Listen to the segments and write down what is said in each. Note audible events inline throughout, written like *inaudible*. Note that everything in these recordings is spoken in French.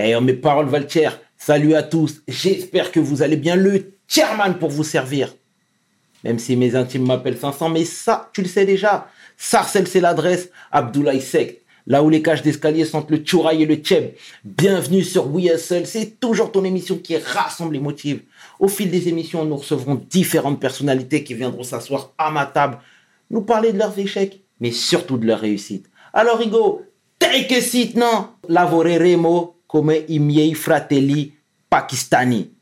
Eh, mes paroles Valtier, salut à tous. J'espère que vous allez bien. Le chairman pour vous servir. Même si mes intimes m'appellent 500, mais ça, tu le sais déjà. Sarcel, c'est l'adresse. Abdoulaye Sect, là où les cages d'escalier sentent le tchouraï et le tchèb. Bienvenue sur We Hustle. C'est toujours ton émission qui rassemble les motifs. Au fil des émissions, nous recevrons différentes personnalités qui viendront s'asseoir à ma table, nous parler de leurs échecs, mais surtout de leurs réussites. Alors, Rigo, take a seat, non? Lavoreremo come i miei fratelli pakistani.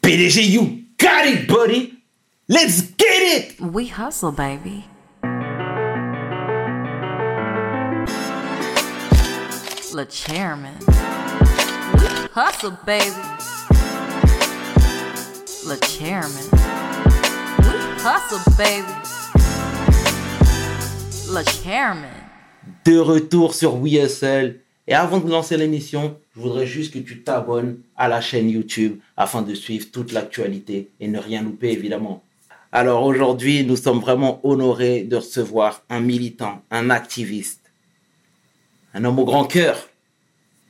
PDG, you got it, buddy! Let's get it! We hustle, baby. Le chairman. We hustle, baby. Le chairman. We hustle, baby. Le chairman. De retour sur We Hustle. Et avant de lancer l'émission, je voudrais juste que tu t'abonnes à la chaîne YouTube afin de suivre toute l'actualité et ne rien louper, évidemment. Alors aujourd'hui, nous sommes vraiment honorés de recevoir un militant, un activiste, un homme au grand cœur,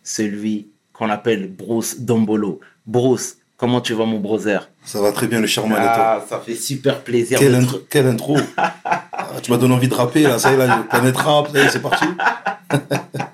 celui qu'on appelle Bruce Dombolo. Bruce, comment tu vas mon brother? Ça va très bien, le charmant et Ah, toi ça fait super plaisir. Quelle, intro, quelle *laughs* intro Ah, Tu m'as donné envie de rapper, là, ça y est, là, planète rap, ça y est, c'est parti. *laughs*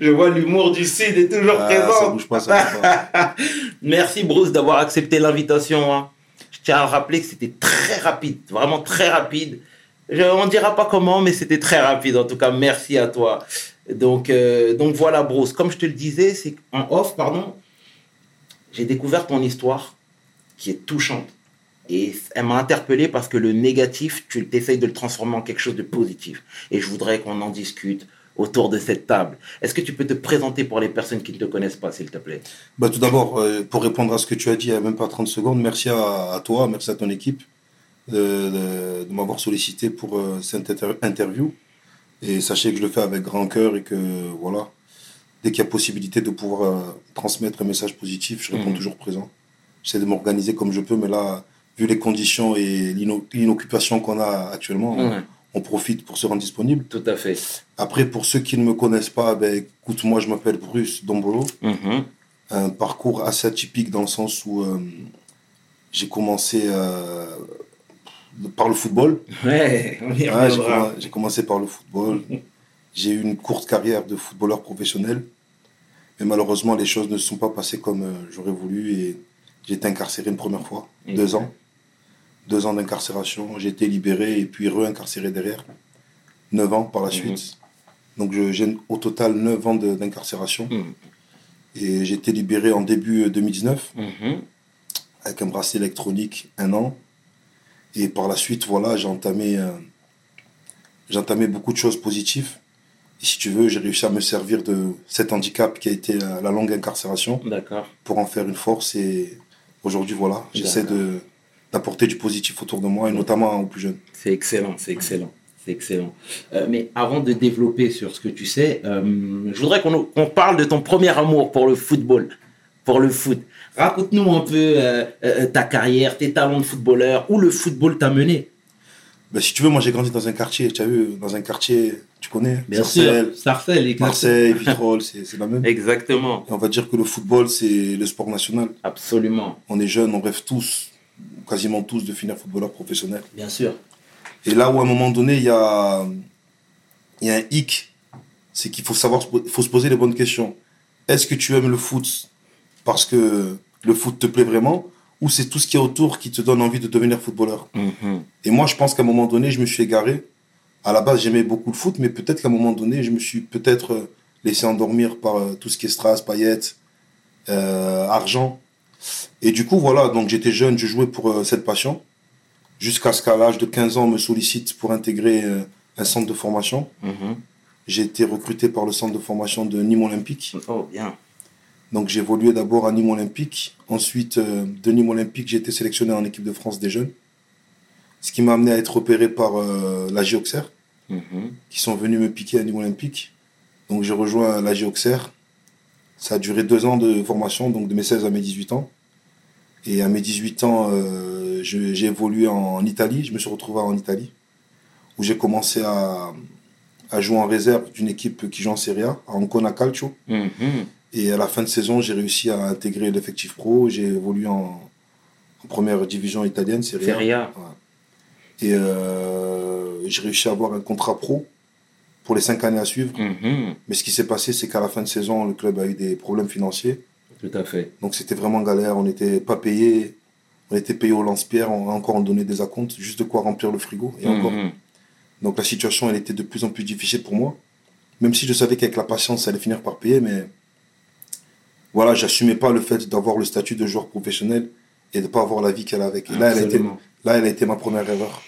Je vois l'humour du Sud est toujours Ah, présent. ça bouge pas, ça bouge pas. *laughs* Merci Bruce d'avoir accepté l'invitation. hein. Je tiens à rappeler que c'était très rapide, vraiment très rapide. Je, on ne dira pas comment, mais c'était très rapide. En tout cas, merci à toi. Donc, euh, donc voilà Bruce. Comme je te le disais, c'est en off, pardon, j'ai découvert ton histoire qui est touchante. Et elle m'a interpellé parce que le négatif, tu essayes de le transformer en quelque chose de positif. Et je voudrais qu'on en discute autour de cette table. Est-ce que tu peux te présenter pour les personnes qui ne te connaissent pas, s'il te plaît? Bah, tout d'abord, euh, pour répondre à ce que tu as dit il n'y a même pas 30 secondes, merci à, à toi, merci à ton équipe de, de- de m'avoir sollicité pour euh, cette inter- interview. Et sachez que je le fais avec grand cœur et que, voilà, dès qu'il y a possibilité de pouvoir euh, transmettre un message positif, je réponds Mhm. toujours présent. J'essaie de m'organiser comme je peux, mais là, vu les conditions et l'ino- l'inoccupation qu'on a actuellement, on- on profite pour se rendre disponible. tout à fait. Après, pour ceux qui ne me connaissent pas, ben, écoute, moi, je m'appelle Bruce Dombolo. Mhm. Un parcours assez atypique dans le sens où euh, j'ai commencé euh, par le football. Ouais, on y Ouais, j'ai, commencé par le football. *laughs* J'ai eu une courte carrière de footballeur professionnel. Mais malheureusement, les choses ne se sont pas passées comme euh, j'aurais voulu et j'ai été incarcéré une première fois, Et deux ans. Deux ans d'incarcération. J'ai été libéré et puis re-incarcéré derrière. Neuf ans par la Mhm. suite. Donc j'ai au total neuf ans d'incarcération. Mhm. Et j'ai été libéré en début euh, 2019 Mhm. avec un bracelet électronique un an. Et par la suite, voilà, j'ai entamé, euh, j'ai entamé beaucoup de choses positives. Et si tu veux, j'ai réussi à me servir de cet handicap qui a été euh, la longue incarcération pour en faire une force. Et aujourd'hui, voilà, j'essaie de, d'apporter du positif autour de moi et notamment aux plus jeunes. C'est excellent, c'est excellent. C'est excellent. Euh, mais avant de développer sur ce que tu sais, euh, je voudrais qu'on parle de ton premier amour pour le football, pour le foot. Raconte-nous un peu euh, ta carrière, tes talents de footballeur, où le football t'a mené. Ben, si tu veux, moi j'ai grandi dans un quartier, tu as vu, dans un quartier, tu connais Sarcelles, Sarcelles. Marseille, Vitrolles, c'est, c'est la même. Exactement, Et on va dire que le football, c'est le sport national. absolument, on est jeunes, on rêve tous, quasiment tous, de finir footballeur professionnel. bien sûr. Et là où à un moment donné, il y a, il y a un hic, c'est qu'il faut savoir, se faut poser les bonnes questions. Est-ce que tu aimes le foot parce que le foot te plaît vraiment ou c'est tout ce qui est autour qui te donne envie de devenir footballeur? Mhm. Et moi, je pense qu'à un moment donné, je me suis égaré. À la base, j'aimais beaucoup le foot, mais peut-être qu'à un moment donné, je me suis peut-être euh, laissé endormir par euh, tout ce qui est strass, paillettes, euh, argent. Et du coup, voilà, donc j'étais jeune, je jouais pour euh, cette passion. Jusqu'à ce qu'à l'âge de 15 ans, on me sollicite pour intégrer euh, un centre de formation. Mhm. J'ai été recruté par le centre de formation de Nîmes Olympique. Oh, bien. Donc j'ai évolué d'abord à Nîmes Olympique. Ensuite, euh, de Nîmes Olympique, j'ai été sélectionné en équipe de France des jeunes. Ce qui m'a amené à être opéré par la Géoxer, Mhm. qui sont venus me piquer à Nîmes Olympique. Donc j'ai rejoint la Géoxer. Ça a duré deux ans de formation, donc de mes 16 à mes 18 ans. Et à mes 18 ans, euh, j'ai évolué en, Italie. Je me suis retrouvé en Italie, où j'ai commencé à, à jouer en réserve d'une équipe qui joue en Serie A, à Ancona Calcio. Mhm. Et à la fin de saison, j'ai réussi à intégrer l'effectif pro. J'ai évolué en, en première division italienne, Serie A. Serie A. Ouais. Et euh, j'ai réussi à avoir un contrat pro pour les cinq années à suivre. Mhm. Mais ce qui s'est passé, c'est qu'à la fin de saison, le club a eu des problèmes financiers. Tout à fait. Donc c'était vraiment galère. On n'était pas payé. On était payé au lance-pierre. On a encore donné des acomptes, juste de quoi remplir le frigo. Et encore. Mhm. Donc la situation, elle était de plus en plus difficile pour moi. Même si je savais qu'avec la patience, ça allait finir par payer, mais voilà, j'assumais pas le fait d'avoir le statut de joueur professionnel et de pas avoir la vie qu'elle a avec. Et là, elle a été, là, elle a été ma première erreur.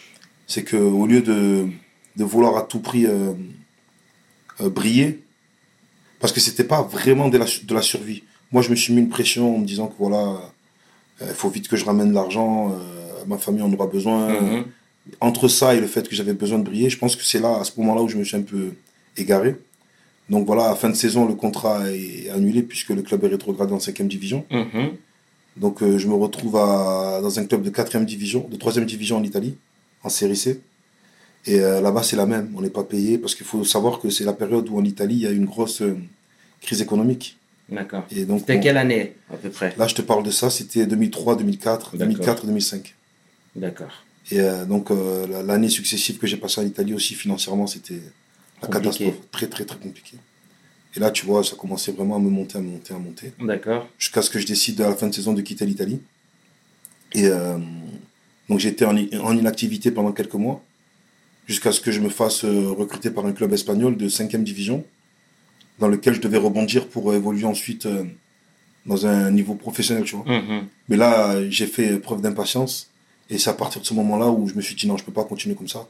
C'est que au lieu de, de vouloir à tout prix euh, euh, briller, parce que c'était pas vraiment de la, de la survie. Moi, je me suis mis une pression en me disant que voilà, il faut vite que je ramène l'argent, euh, ma famille en aura besoin Mhm. entre ça et le fait que j'avais besoin de briller, je pense que c'est là, à ce moment-là, où je me suis un peu égaré. Donc voilà, à fin de saison, le contrat est annulé puisque le club est rétrogradé en 5 division. Mhm. Donc euh, je me retrouve à, dans un club de 4 division, de 3 division en Italie, en Série C. Et euh, là-bas, c'est la même. On n'est pas payé parce qu'il faut savoir que c'est la période où en Italie, il y a une grosse euh, crise économique. D'accord. Et donc, C'était quelle année, à peu près là, je te parle de ça, c'était 2003, 2004, D'accord. 2004, 2005. D'accord. Et euh, donc, euh, la- l'année successive que j'ai passée en Italie aussi, financièrement, c'était la Compliqué. catastrophe. Très, très, très compliqué. Et là, tu vois, ça commençait vraiment à me monter, à me monter, à monter. D'accord. Jusqu'à ce que je décide à la fin de saison de quitter l'Italie. Et euh, donc, j'étais en, en inactivité pendant quelques mois. Jusqu'à ce que je me fasse recruter par un club espagnol de 5 division, dans lequel je devais rebondir pour évoluer ensuite euh, dans un niveau professionnel, tu vois. Mhm. Mais là, j'ai fait preuve d'impatience. Et c'est à partir de ce moment-là où je me suis dit non, je peux pas continuer comme ça.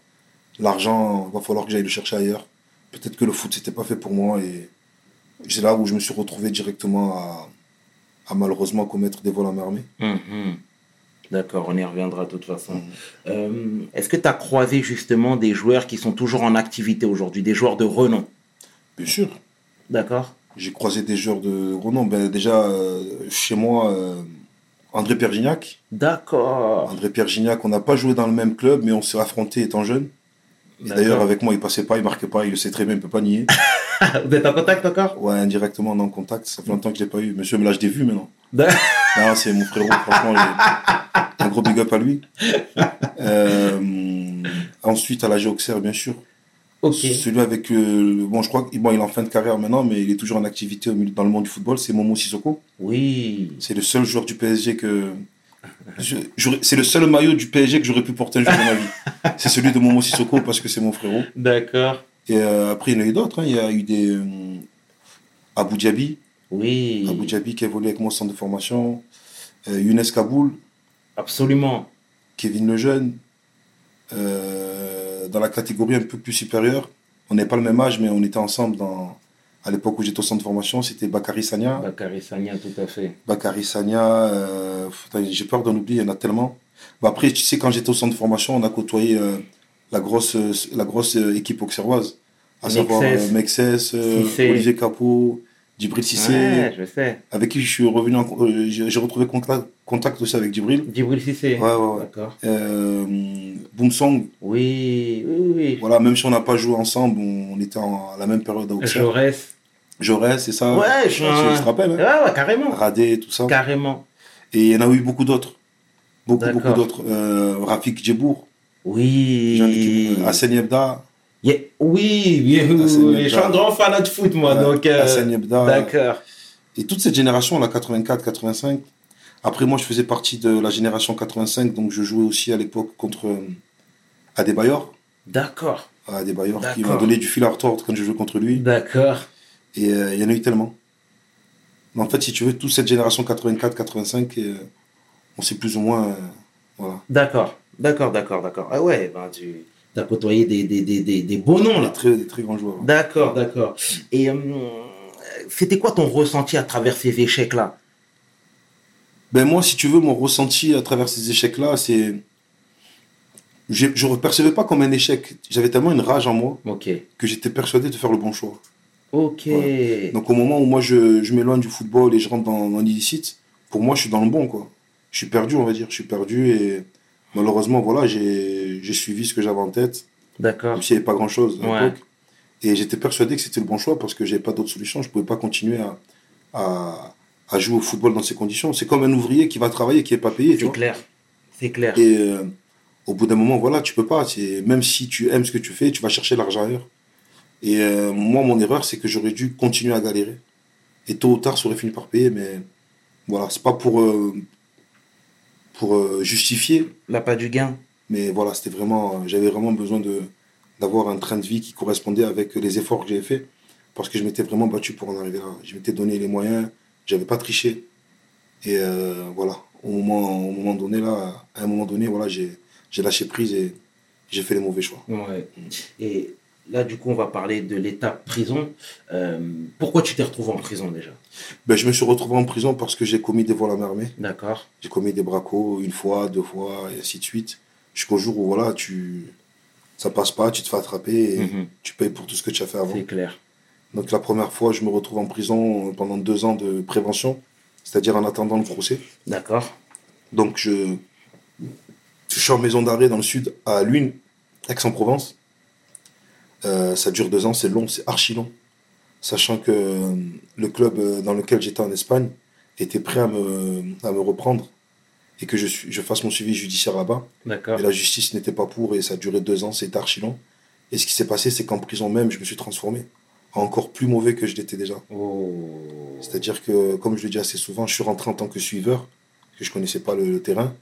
L'argent, va falloir que j'aille le chercher ailleurs. Peut-être que le foot, c'était pas fait pour moi. Et c'est là où je me suis retrouvé directement à, à malheureusement commettre des vols à main armée. Mhm. D'accord, on y reviendra de toute façon. Mhm. Euh, Est-ce que tu as croisé justement des joueurs qui sont toujours en activité aujourd'hui, des joueurs de renom? Bien sûr. D'accord J'ai croisé des joueurs de renom. Ben, déjà, euh, chez moi, euh, André Pergignac. D'accord. André Pergignac, on n'a pas joué dans le même club, mais on s'est affronté étant jeune. Et. D'ailleurs, avec moi, il passait pas, il marquait pas, il le sait très bien, il peut pas nier. *laughs* Vous êtes en contact encore? Ouais, indirectement, on est en contact. Ça fait longtemps que je l'ai pas eu. Monsieur, mais là, je l'ai vu maintenant. *laughs* Non, c'est mon frérot, franchement, un gros big up à lui. *laughs* Euh, ensuite, à la Géoxer, bien sûr. Celui avec. euh, bon, je crois qu'il bon, il est en fin de carrière maintenant, mais il est toujours en activité au milieu, dans le monde du football. C'est Momo Sissoko. Oui. C'est le seul joueur du PSG que. C'est le seul maillot du PSG que j'aurais pu porter un jour de ma vie. *laughs* C'est celui de Momo Sissoko parce que c'est mon frérot. D'accord. Et euh, après, il y en a eu d'autres. hein. Il y a eu des. euh, Abu Dhabi. Oui. Abu Dhabi qui a évolué avec moi au centre de formation. Euh, Younes Kaboul. Absolument. Kevin Lejeune, euh, dans la catégorie un peu plus supérieure. On n'est pas le même âge, mais on était ensemble dans, à l'époque où j'étais au centre de formation. C'était Bakary Sagna. Bakary Sagna, tout à fait. Bakary Sagna, euh, j'ai peur d'en oublier, il y en a tellement. Bah après, tu sais, quand j'étais au centre de formation, on a côtoyé euh, la grosse, euh, la grosse euh, équipe auxerroise. À savoir euh, Mexès, euh. Olivier Capot, Djibril Ouais, je sais. avec qui je suis revenu, en- euh, j'ai j'ai retrouvé contact, contact aussi avec Djibril. Djibril Cissé. Ouais, ouais, ouais. D'accord. Euh, Boomsong, Oui, oui, oui. Voilà, même si on n'a pas joué ensemble, on, on était en, à la même période à Auxerre. Jaurès. Jaurès, c'est ça Ouais, je- je, je te rappelle. Ouais, Hein ouais, carrément. Radé, tout ça. Carrément. Et il y en a eu beaucoup d'autres. Beaucoup, beaucoup d'autres. Euh, Rafik Djebour, Oui. euh, Hassan Yebda. Yeah. Oui, oui, oui, je suis un grand fan de foot, moi. Ouais, donc, euh, Hassan Yebda. D'accord. Et toute cette génération, la 84, 85. Après, moi, je faisais partie de la génération 85, donc je jouais aussi à l'époque contre euh, Adebayor. D'accord. Adebayor qui m'a donné du fil à retordre quand je jouais contre lui. D'accord. Et euh, il y en a eu tellement. Mais en fait, si tu veux, toute cette génération 84-85, euh, on sait plus ou moins. euh, voilà. D'accord. D'accord, d'accord, d'accord. Ah ouais, ben tu as côtoyé des, des, des, des, des beaux noms, Des là. très, des très grands joueurs. D'accord, d'accord. Et c'était quoi ton ressenti à travers ces échecs-là? Ben moi, si tu veux, mon ressenti à travers ces échecs-là, c'est. Je ne percevais pas comme un échec. J'avais tellement une rage en moi que j'étais persuadé de faire le bon choix. Ok. Donc au moment où moi je, je m'éloigne du football et je rentre dans, dans l'illicite, pour moi je suis dans le bon quoi. Je suis perdu on va dire, je suis perdu et malheureusement voilà j'ai suivi ce que j'avais en tête, D'accord. même s'il n'y avait pas grand chose à Ouais. l'époque. Et j'étais persuadé que c'était le bon choix parce que j'avais pas d'autre solution. Je pouvais pas continuer à, à, à jouer au football dans ces conditions. C'est comme un ouvrier qui va travailler qui est pas payé. C'est clair. C'est clair. Et euh, au bout d'un moment, voilà, tu peux pas. C'est- Même si tu aimes ce que tu fais, tu vas chercher l'argent ailleurs. Et euh, moi, mon erreur, c'est que j'aurais dû continuer à galérer. Et tôt ou tard, ça aurait fini par payer. Mais voilà, c'est pas pour, euh, pour euh, justifier. Là, pas du gain. Mais voilà, c'était vraiment, j'avais vraiment besoin de d'avoir un train de vie qui correspondait avec les efforts que j'avais faits. Parce que je m'étais vraiment battu pour en arriver là. Je m'étais donné les moyens. J'avais pas triché. Et euh, voilà, au moment, au moment donné, là, à un moment donné, voilà, j'ai j'ai lâché prise et j'ai fait les mauvais choix. Ouais. Et là, du coup, on va parler de l'étape prison. Euh, pourquoi tu t'es retrouvé en prison déjà? Ben, je me suis retrouvé en prison parce que j'ai commis des vols à main armée. D'accord. J'ai commis des bracos une fois, deux fois, et ainsi de suite. Jusqu'au jour où voilà, tu, ça passe pas, tu te fais attraper et Mhm. tu payes pour tout ce que tu as fait avant. C'est clair. Donc la première fois, je me retrouve en prison pendant deux ans de prévention, c'est-à-dire en attendant le procès. D'accord. Donc je, je suis en maison d'arrêt dans le sud, à Luynes, Aix-en-Provence. Euh, ça dure deux ans, c'est long, c'est archi long. Sachant que euh, le club euh, dans lequel j'étais en Espagne était prêt à me, à me reprendre et que je, fasse mon suivi judiciaire là-bas. D'accord. Et la justice n'était pas pour et ça a duré deux ans, c'était archi long. Et ce qui s'est passé, c'est qu'en prison même, je me suis transformé encore plus mauvais que je l'étais déjà. Oh. C'est-à-dire que, comme je le dis assez souvent, je suis rentré en tant que suiveur, que je connaissais pas le, le terrain,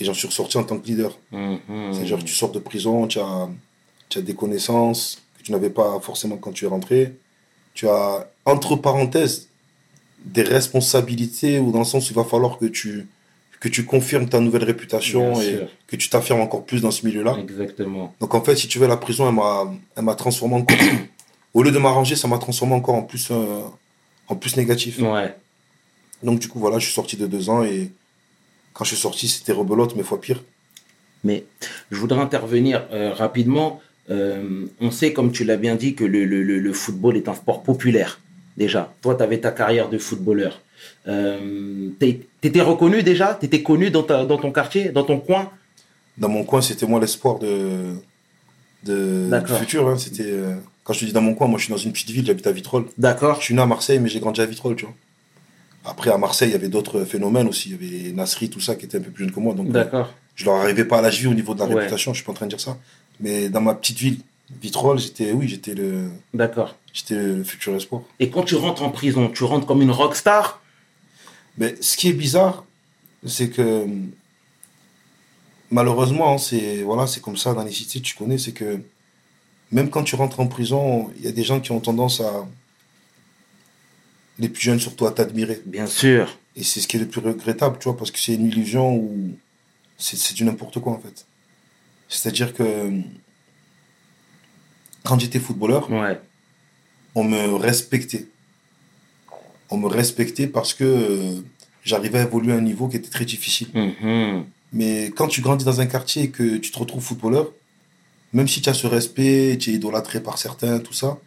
et j'en suis ressorti en tant que leader. Mhm. C'est-à-dire que tu sors de prison, tu as, tu as des connaissances que tu n'avais pas forcément quand tu es rentré. Tu as, entre parenthèses, des responsabilités, ou dans le sens où il va falloir que tu, que tu confirmes ta nouvelle réputation Bien et sûr. que tu t'affirmes encore plus dans ce milieu-là. Exactement. Donc en fait, si tu veux, la prison, elle m'a, elle m'a transformé encore. Au lieu de m'arranger, ça m'a transformé encore en plus, euh, en plus négatif. Ouais. Donc du coup, voilà, je suis sorti de deux ans et quand je suis sorti, c'était rebelote, mais fois pire. Mais je voudrais intervenir euh, rapidement. Euh, on sait, comme tu l'as bien dit, que le, le- le- le football est un sport populaire. Déjà, toi, tu avais ta carrière de footballeur. Euh, T'étais reconnu déjà? T'étais connu dans, ta, dans ton quartier, dans ton coin? Dans mon coin, c'était moi l'espoir de, de, du futur. hein. C'était, quand je te dis dans mon coin, moi je suis dans une petite ville, j'habite à Vitrolles. D'accord. Je suis né à Marseille, mais j'ai grandi à Vitrolles, tu vois. Après, à Marseille, il y avait d'autres phénomènes aussi. Il y avait Nasri, tout ça, qui était un peu plus jeune que moi. Donc, euh, D'accord. je leur arrivais pas à l'âge vie au niveau de la Ouais. réputation, je suis pas en train de dire ça. Mais dans ma petite ville, Vitrolles, j'étais, oui, j'étais le, D'accord. j'étais le futur espoir. Et quand tu rentres en prison, tu rentres comme une rockstar Mais ce qui est bizarre, c'est que malheureusement, hein, c'est voilà, c'est comme ça dans les cités, tu connais, c'est que même quand tu rentres en prison, il y a des gens qui ont tendance à les plus jeunes surtout à t'admirer. Bien sûr. Et c'est ce qui est le plus regrettable, tu vois, parce que c'est une illusion où c'est du n'importe quoi en fait. C'est-à-dire que quand j'étais footballeur, Ouais. on me respectait. On me respectait parce que euh, j'arrivais à évoluer à un niveau qui était très difficile. Mhm. Mais quand tu grandis dans un quartier et que tu te retrouves footballeur, même si tu as ce respect, tu es idolâtré par certains, tout ça,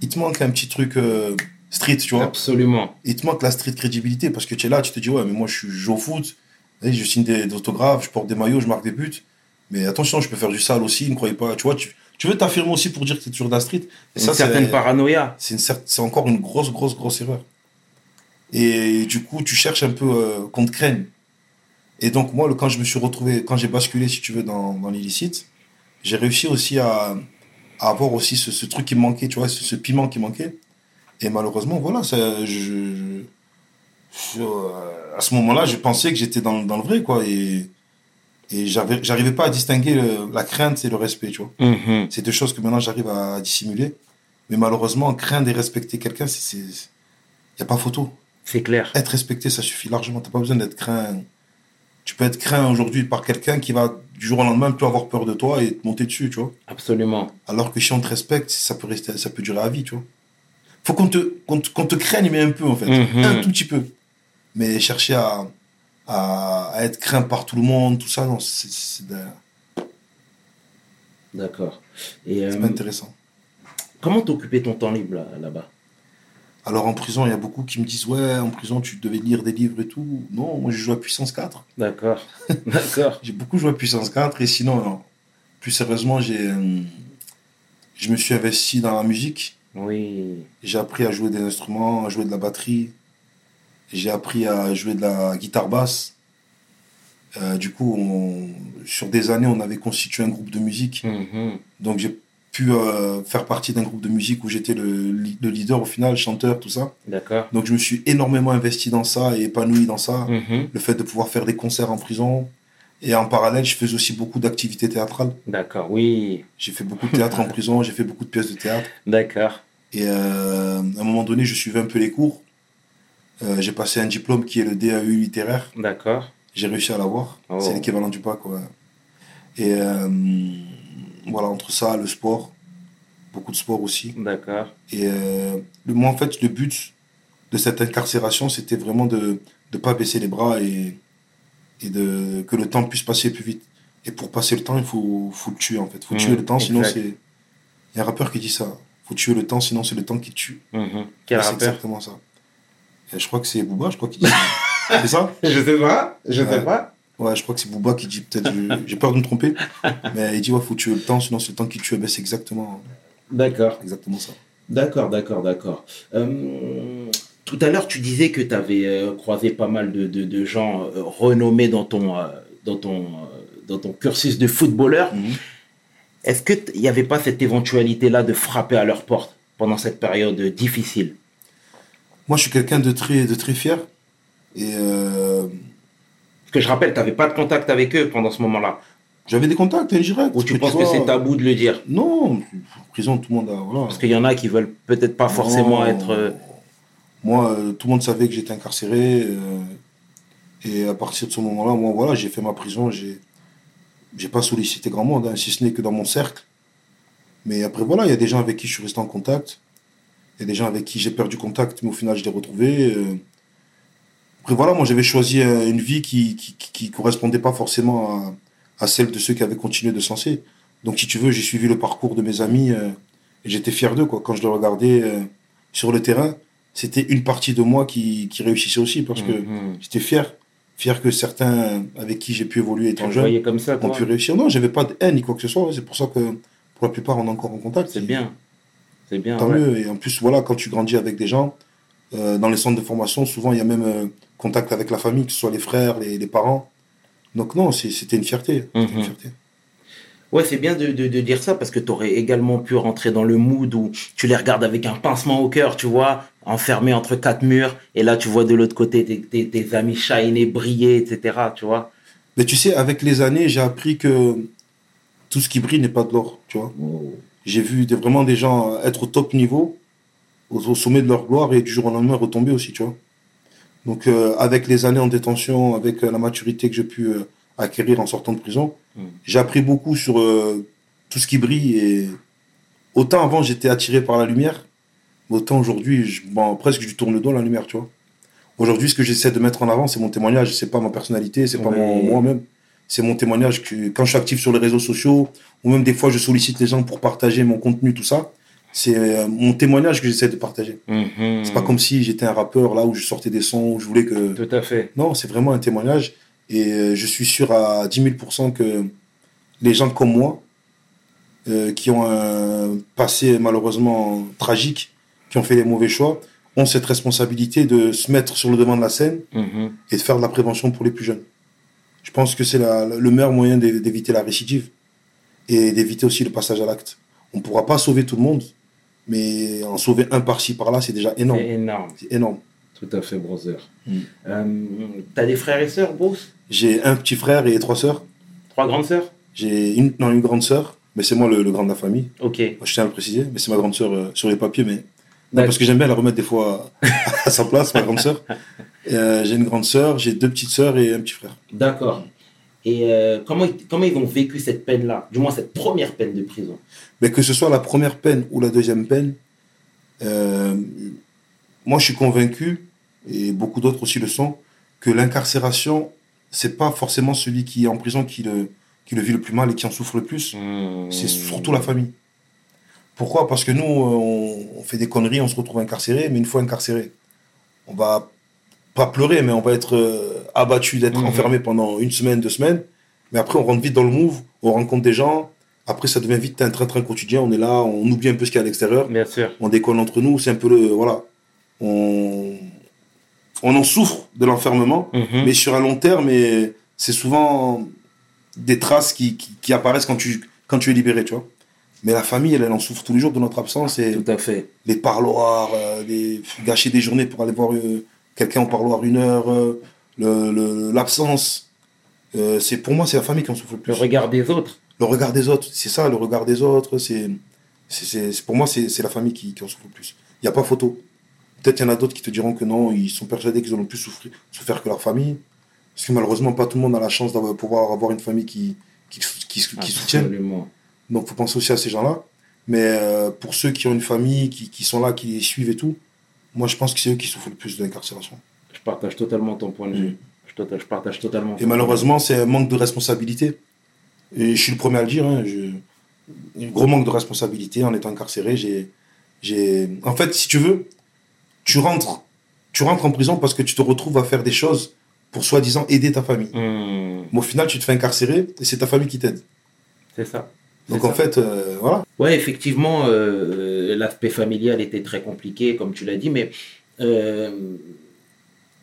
il te manque un petit truc euh, street, tu vois. Absolument. Il te manque la street crédibilité parce que tu es là, tu te dis, ouais, mais moi je, suis, je joue au foot, je signe des, des autographes, je porte des maillots, je marque des buts. Mais attention, je peux faire du sale aussi, ne croyez pas. Tu vois, tu, tu veux t'affirmer aussi pour dire que tu es toujours de la street? Et Une ça, certaine paranoïa. c'est cer- encore une grosse, grosse, grosse erreur. Et du coup, tu cherches un peu euh, qu'on te craigne. Et donc, moi, quand je me suis retrouvé, quand j'ai basculé, si tu veux, dans, dans l'illicite, j'ai réussi aussi à, à avoir aussi ce, ce truc qui me manquait, tu vois, ce, ce piment qui manquait. Et malheureusement, voilà, ça, je, euh, à ce moment-là, je pensais que j'étais dans, dans le vrai, quoi. Et, et j'arrivais pas à distinguer le- la crainte et le respect, tu vois. Mhm. C'est deux choses que maintenant j'arrive à dissimuler. Mais malheureusement, craindre et respecter quelqu'un, c'est, il n'y a pas photo. C'est clair. Être respecté, ça suffit largement. T'as pas besoin d'être craint. Tu peux être craint aujourd'hui par quelqu'un qui va, du jour au lendemain, plus avoir peur de toi et te monter dessus, tu vois. Absolument. Alors que si on te respecte, ça peut rester, ça peut durer à vie, tu vois. Faut qu'on te, qu'on te, qu'on te craigne, mais un peu, en fait. Mhm. Un tout petit peu. Mais chercher à, à, à être craint par tout le monde, tout ça, non, c'est, D'accord. Et c'est euh, pas intéressant. comment t'occupais ton temps libre là- là-bas? Alors en prison, il y a beaucoup qui me disent ouais, en prison tu devais lire des livres et tout. Non, moi je joue à puissance 4. D'accord. *laughs* D'accord. J'ai beaucoup joué à puissance 4 et sinon, alors, plus sérieusement, j'ai euh, je me suis investi dans la musique. Oui. J'ai appris à jouer des instruments, à jouer de la batterie. J'ai appris à jouer de la guitare basse. Euh, du coup, on- sur des années, on avait constitué un groupe de musique. Mhm. Donc j'ai pu euh, faire partie d'un groupe de musique où j'étais le, leader au final, chanteur, tout ça. D'accord. Donc je me suis énormément investi dans ça et épanoui dans ça. Mhm. Le fait de pouvoir faire des concerts en prison. Et en parallèle, je faisais aussi beaucoup d'activités théâtrales. D'accord, oui. J'ai fait beaucoup de théâtre en prison, j'ai fait beaucoup de pièces de théâtre. D'accord. Et euh, à un moment donné, je suivais un peu les cours. Euh, j'ai passé un diplôme qui est le DAE littéraire. D'accord. J'ai réussi à l'avoir. Oh. C'est l'équivalent du bac, ouais. Et voilà, entre ça, le sport, beaucoup de sport aussi. D'accord. Et euh, le, moi, en fait, le but de cette incarcération, c'était vraiment de ne pas baisser les bras et, et de, que le temps puisse passer plus vite. Et pour passer le temps, il faut, faut le tuer, en fait. Il faut Mmh, tuer le temps, sinon c'est... Il y a un rappeur qui dit ça. Il faut tuer le temps, sinon c'est le temps qui tue. Mhm. Quel Et C'est rappeur exactement ça. Et je crois que c'est Booba, je crois qu'il dit ça. *laughs* c'est ça? Je sais pas. Je sais pas. Ouais, je crois que c'est Booba qui dit peut-être. *laughs* J'ai peur de me tromper. Mais il dit, ouais, faut tuer le temps, sinon c'est le temps qui tue. Ben, c'est exactement, D'accord. exactement ça. D'accord, d'accord, d'accord. Euh, tout à l'heure, tu disais que tu avais croisé pas mal de, de- de gens euh, renommés dans ton, euh, dans, ton, euh, dans ton cursus de footballeur. Mhm. Est-ce qu'il n'y avait pas cette éventualité-là de frapper à leur porte pendant cette période difficile? Moi, je suis quelqu'un de très, de très fier. Et euh, que je rappelle, tu n'avais pas de contact avec eux pendant ce moment-là. j'avais des contacts indirects. Ou tu penses que c'est tabou de le dire Non, en prison, tout le monde a. Voilà. Parce qu'il y en a qui veulent peut-être pas forcément Non. être... euh, Moi, euh, tout le monde savait que j'étais incarcéré. euh, et à partir de ce moment-là, moi, voilà, j'ai fait ma prison. J'ai, j'ai pas sollicité grand monde, hein, si ce n'est que dans mon cercle. Mais après, voilà, il y a des gens avec qui je suis resté en contact. Il y a des gens avec qui j'ai perdu contact, mais au final, je les ai retrouvés. Après, voilà, moi, j'avais choisi euh, une vie qui, qui, correspondait pas forcément à, à celle de ceux qui avaient continué de censer. Donc, si tu veux, j'ai suivi le parcours de mes amis euh, et j'étais fier d'eux, quoi. Quand je les regardais euh, sur le terrain, c'était une partie de moi qui, qui réussissait aussi parce que mhm. j'étais fier. Fier que certains avec qui j'ai pu évoluer étant jeune comme ça, ont pu réussir. Non, j'avais pas de haine ni quoi que ce soit. C'est pour ça que pour la plupart, on est encore en contact. C'est bien. C'est bien. Tant ouais. mieux. Et en plus, voilà, quand tu grandis avec des gens, euh, dans les centres de formation, souvent, il y a même contact avec la famille, que ce soit les frères, les, les parents. Donc non, c'était une fierté. Mhm. une fierté. Ouais, c'est bien de, de, de dire ça parce que tu aurais également pu rentrer dans le mood où tu les regardes avec un pincement au cœur, tu vois, enfermés entre quatre murs, et là tu vois de l'autre côté tes, tes, tes amis shiner, briller, etc. Tu vois. Mais tu sais, avec les années, j'ai appris que tout ce qui brille n'est pas de l'or, tu vois. J'ai vu des- vraiment des gens être au top niveau, au, au sommet de leur gloire, et du jour au lendemain retomber aussi, tu vois. Donc, euh, avec les années en détention, avec euh, la maturité que j'ai pu euh, acquérir en sortant de prison, Mm. j'ai appris beaucoup sur tout ce qui brille. Et autant avant, j'étais attiré par la lumière, autant aujourd'hui, je- bon, presque je tourne le dos à la lumière, tu vois. Aujourd'hui, ce que j'essaie de mettre en avant, c'est mon témoignage, c'est pas ma personnalité, c'est pas Ouais. mon moi-même. C'est mon témoignage que quand je suis actif sur les réseaux sociaux, ou même des fois je sollicite les gens pour partager mon contenu, tout ça, c'est euh, mon témoignage que j'essaie de partager. Mhm. C'est pas comme si j'étais un rappeur là où je sortais des sons, où je voulais que. Tout à fait. Non, c'est vraiment un témoignage. Et euh, je suis sûr à 10 000% que les gens comme moi, euh, qui ont un passé malheureusement tragique, qui ont fait les mauvais choix, ont cette responsabilité de se mettre sur le devant de la scène Mhm. et de faire de la prévention pour les plus jeunes. Je pense que c'est le meilleur moyen d'é- d'éviter la récidive et d'éviter aussi le passage à l'acte. On ne pourra pas sauver tout le monde, mais en sauver un par-ci, par-là, c'est déjà énorme. C'est énorme. C'est énorme. Tout à fait, brother. Mm. Euh, T'as des frères et sœurs, Bruce? J'ai un petit frère et trois sœurs. Trois grandes sœurs? J'ai une, non, une grande sœur, mais c'est moi le, le grand de la famille. Ok. Je tiens à le préciser, mais c'est ma grande sœur euh, sur les papiers, mais non, parce que j'aime bien la remettre des fois *laughs* à sa place, ma grande sœur. Euh, j'ai une grande sœur, j'ai deux petites sœurs et un petit frère. D'accord. Et euh, comment, ils- comment ils ont vécu cette peine-là? Du moins cette première peine de prison Mais que ce soit la première peine ou la deuxième peine, euh, moi je suis convaincu, et beaucoup d'autres aussi le sont, que l'incarcération, c'est pas forcément celui qui est en prison qui le, qui le vit le plus mal et qui en souffre le plus. c'est surtout la famille. Pourquoi? Parce que nous, on, on fait des conneries, on se retrouve incarcéré, mais une fois incarcéré, on va pas pleurer, mais on va être euh, abattu d'être Mhm. enfermé pendant une semaine, deux semaines. Mais après, on rentre vite dans le move, on rencontre des gens, Après, ça devient vite un train-train quotidien. On est là, on oublie un peu ce qu'il y a à l'extérieur. Bien sûr. On décolle entre nous. C'est un peu le. Voilà. On, on en souffre de l'enfermement. Mhm. Mais sur un long terme, c'est souvent des traces qui, qui, qui apparaissent quand tu, quand tu es libéré, tu vois. Mais la famille, elle, elle en souffre tous les jours de notre absence. Et Tout à fait. les parloirs, euh, les, gâcher des journées pour aller voir euh, quelqu'un au parloir une heure, euh, le- le- l'absence. Euh, c'est pour moi, c'est la famille qui en souffre le plus. Le regard des autres. Le regard des autres, c'est ça, le regard des autres. C'est, pour moi, c'est, la famille qui, qui en souffre le plus. Il n'y a pas photo. Peut-être il y en a d'autres qui te diront que non, ils sont persuadés qu'ils en ont plus souffrir, souffert que leur famille. Parce que malheureusement, pas tout le monde a la chance de pouvoir avoir une famille qui, qui, qui, qui soutient. Absolument. Donc, faut penser aussi à ces gens-là. Mais euh, pour ceux qui ont une famille, qui, qui sont là, qui les suivent et tout, moi, je pense que c'est eux qui souffrent le plus de l'incarcération. Je partage totalement ton point de vue. Mm. Je, tota- je partage totalement. Et malheureusement, c'est un manque de responsabilité. Et je suis le premier à le dire. Hein, je... Un gros manque de responsabilité en étant incarcéré. J'ai, j'ai... En fait, si tu veux, tu rentres, tu rentres en prison parce que tu te retrouves à faire des choses pour soi-disant aider ta famille. Hmm, Mais au final, tu te fais incarcérer et c'est ta famille qui t'aide. c'est ça. Donc en fait, euh, voilà. Ouais, effectivement, euh, l'aspect familial était très compliqué, comme tu l'as dit, mais euh,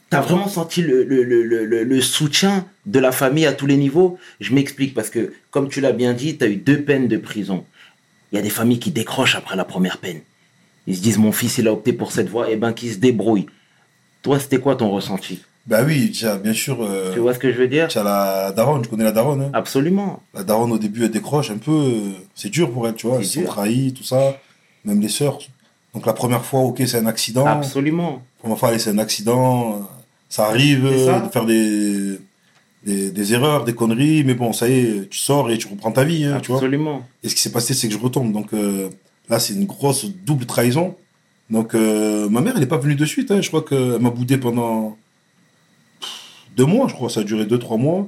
tu as vraiment senti le, le- le- le- le- le soutien de la famille à tous les niveaux? Je m'explique, parce que, comme tu l'as bien dit, tu as eu deux peines de prison. Il y a des familles qui décrochent après la première peine. Ils se disent, mon fils, il a opté pour cette voie, et ben qu'il se débrouille. Toi, c'était quoi ton ressenti? Bah oui, as, bien sûr. euh, Tu vois ce que je veux dire? tu as la daronne, tu connais la daronne. Hein? Absolument. La daronne, au début, elle décroche un peu. euh, C'est dur pour elle, tu vois. Sont dur. trahies, tout ça. Même les sœurs. Donc la première fois, ok, c'est un accident. Absolument. La première fois, c'est un accident. euh, Ça arrive ça. de faire des, des, des erreurs, des conneries. Mais bon, ça y est, tu sors et tu reprends ta vie, hein, tu vois. Absolument. Et ce qui s'est passé, c'est que je retombe. Donc euh, là, c'est une grosse double trahison. Donc ma mère, elle n'est pas venue de suite. hein. Je crois qu'elle m'a boudé pendant deux mois, je crois. Ça a duré deux, trois mois.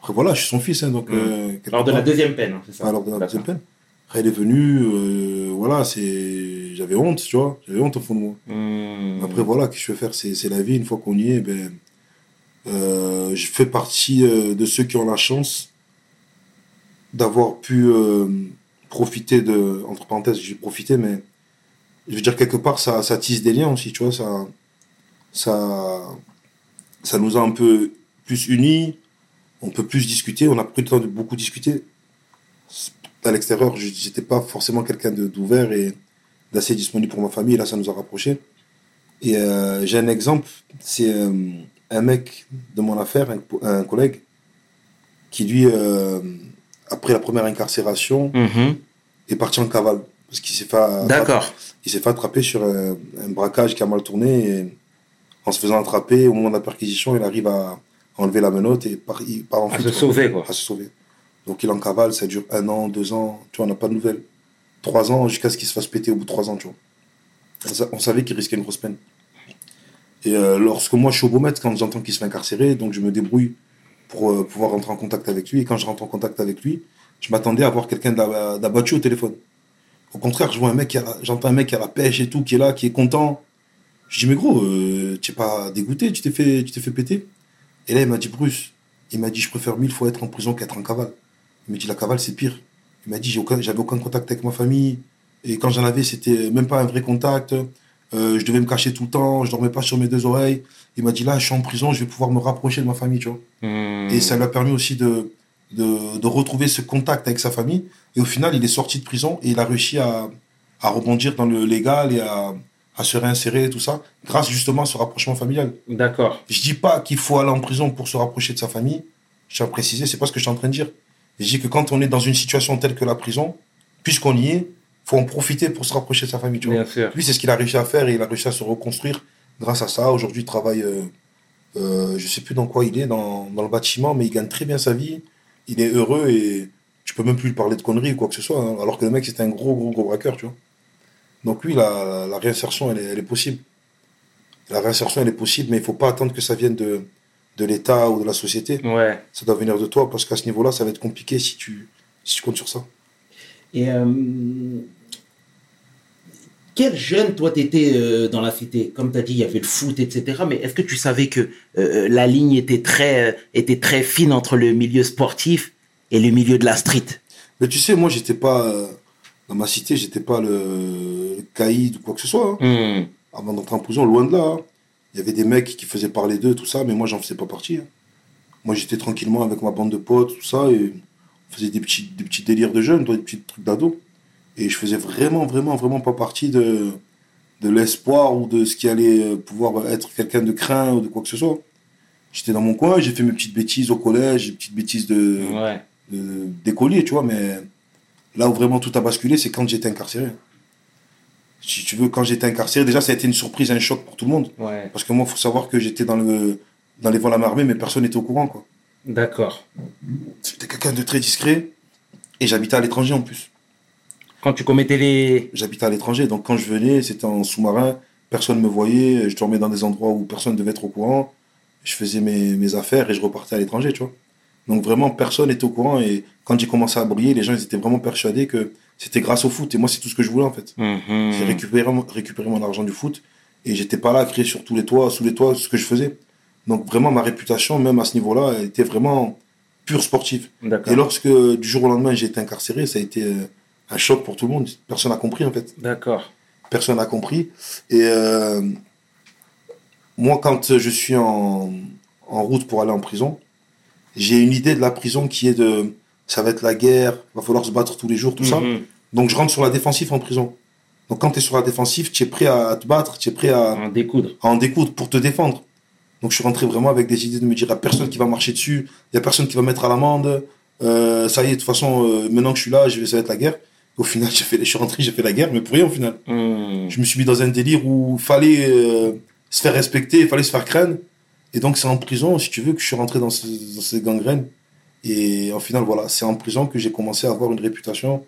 Après, voilà, je suis son fils. hein, donc, Mm. euh, quelque Lors de la deuxième peine, hein, c'est ça Ah, lors de la deuxième peine. Après, elle est venue. euh, voilà, c'est... J'avais honte, tu vois. J'avais honte au fond de moi. Hmm. Après, voilà, qu'est-ce que je vais faire? C'est, c'est la vie. Une fois qu'on y est, ben, euh, je fais partie de ceux qui ont la chance d'avoir pu profiter de. Entre parenthèses, j'ai profité, mais je veux dire, quelque part, ça, ça tisse des liens aussi, tu vois. Ça, ça, ça nous a un peu plus unis. On peut plus discuter. On a pris le temps de beaucoup discuter. À l'extérieur, je n'étais pas forcément quelqu'un d'ouvert et d'assez disponible pour ma famille. Là, ça nous a rapprochés. Et euh, j'ai un exemple, c'est euh, un mec de mon affaire, un, un collègue, qui lui, euh, après la première incarcération, Mhm. est parti en cavale. Parce qu'il s'est fait, fait attraper sur un, un braquage qui a mal tourné. Et en se faisant attraper, au moment de la perquisition, il arrive à enlever la menotte et par- il part en À se sauver, quoi. À se sauver. Donc il est en cavale, ça dure un an, deux ans, tu vois, on n'a pas de nouvelles. Trois ans, jusqu'à ce qu'il se fasse péter au bout de trois ans, tu vois. On sa- On savait qu'il risquait une grosse peine. Et euh, lorsque moi je suis au Beaumet, quand j'entends qu'il se fait incarcérer, donc je me débrouille pour euh, pouvoir rentrer en contact avec lui. Et quand je rentre en contact avec lui, je m'attendais à voir quelqu'un d'ab- d'abattu au téléphone. Au contraire, je vois un mec, qui a la- j'entends un mec qui a la pêche et tout, qui est là, qui est content. Je dis, mais gros, euh, tu es pas dégoûté, tu t'es fait, tu t'es fait péter. Et là, il m'a dit, Bruce, il m'a dit, je préfère mille fois être en prison qu'être en cavale. Il m'a dit, la cavale, c'est pire. Il m'a dit, j'ai aucun, j'avais aucun contact avec ma famille. Et quand j'en avais, c'était même pas un vrai contact. Euh, je devais me cacher tout le temps, je dormais pas sur mes deux oreilles. Il m'a dit, là, je suis en prison, je vais pouvoir me rapprocher de ma famille, tu vois. Hmm. Et ça lui a permis aussi de, de, de retrouver ce contact avec sa famille. Et au final, il est sorti de prison et il a réussi à, à rebondir dans le légal et à, à se réinsérer et tout ça, grâce justement à ce rapprochement familial. D'accord. Je dis pas qu'il faut aller en prison pour se rapprocher de sa famille. Je tiens à préciser, c'est pas ce que je suis en train de dire. Je dis que quand on est dans une situation telle que la prison, puisqu'on y est, faut en profiter pour se rapprocher de sa famille. Tu vois. Bien sûr. Lui, c'est ce qu'il a réussi à faire et il a réussi à se reconstruire grâce à ça. Aujourd'hui, il travaille, euh, euh, je sais plus dans quoi il est, dans, dans le bâtiment, mais il gagne très bien sa vie. Il est heureux et tu peux même plus lui parler de conneries ou quoi que ce soit. hein, alors que le mec, c'était un gros, gros, gros braqueur, tu vois. Donc oui, la, la réinsertion, elle est, elle est possible. La réinsertion, elle est possible, mais il faut pas attendre que ça vienne de, de l'État ou de la société. Ouais. Ça doit venir de toi, parce qu'à ce niveau-là, ça va être compliqué si tu, si tu comptes sur ça. Et euh, quel jeune, toi, t'étais euh, dans la cité? Comme tu as dit, il y avait le foot, etc. Mais est-ce que tu savais que euh, la ligne était très, euh, était très fine entre le milieu sportif et le milieu de la street? Mais tu sais, moi, j'étais pas. Dans ma cité, j'étais pas le, le caïd ou quoi que ce soit. hein. Hmm. Avant d'entrer en prison, loin de là. hein. Il y avait des mecs qui faisaient parler d'eux, tout ça, mais moi, j'en faisais pas partie. hein. Moi, j'étais tranquillement avec ma bande de potes, tout ça, et on faisait des petits, des petits délires de jeunes, des petits trucs d'ado. Et je faisais vraiment, vraiment, vraiment pas partie de, de l'espoir ou de ce qui allait euh, pouvoir être quelqu'un de craint ou de quoi que ce soit. J'étais dans mon coin, j'ai fait mes petites bêtises au collège, mes petites bêtises de, Ouais. de- d'écolier, tu vois, mais là où vraiment tout a basculé, c'est quand j'étais incarcéré. Si tu veux, quand j'étais incarcéré, déjà, ça a été une surprise, un choc pour tout le monde. Ouais. Parce que moi, il faut savoir que j'étais dans, le, dans les vols à main armée, mais personne n'était au courant, quoi. D'accord. J'étais quelqu'un de très discret, et j'habitais à l'étranger en plus. Quand tu commettais les. J'habitais à l'étranger, donc quand je venais, c'était en sous-marin, personne me voyait, je dormais dans des endroits où personne devait être au courant, je faisais mes, mes affaires et je repartais à l'étranger, tu vois. Donc vraiment, personne n'était au courant, et quand j'ai commencé à briller, les gens, ils étaient vraiment persuadés que c'était grâce au foot, et moi, c'est tout ce que je voulais, en fait. Mhm. J'ai récupéré, mon- argent du foot et j'étais pas là à crier sur tous les toits, sous les toits, ce que je faisais. Donc vraiment ma réputation, même à ce niveau-là, elle était vraiment pure sportive. Et lorsque du jour au lendemain j'ai été incarcéré, ça a été euh, un choc pour tout le monde. Personne n'a compris en fait. D'accord. Personne n'a compris. Et euh, moi, quand je suis en, en route pour aller en prison, j'ai une idée de la prison qui est de ça va être la guerre, va falloir se battre tous les jours, tout ça. Mhm. Donc je rentre sur la défensive en prison. Donc quand tu es sur la défensive, tu es prêt à te battre, tu es prêt à, En découdre. à en découdre pour te défendre. Donc je suis rentré vraiment avec des idées de me dire, il n'y a personne qui va marcher dessus, il n'y a personne qui va mettre à l'amende. Euh, ça y est, de toute façon, euh, maintenant que je suis là, je vais, ça va être la guerre. Au final, *laughs* j'ai fait, je suis rentré, j'ai fait la guerre, mais pour rien au final. Hmm. Je me suis mis dans un délire où il fallait euh, se faire respecter, il fallait se faire craindre. Et donc c'est en prison, si tu veux, que je suis rentré dans, ce- dans ces gangrènes. Et au final, voilà, c'est en prison que j'ai commencé à avoir une réputation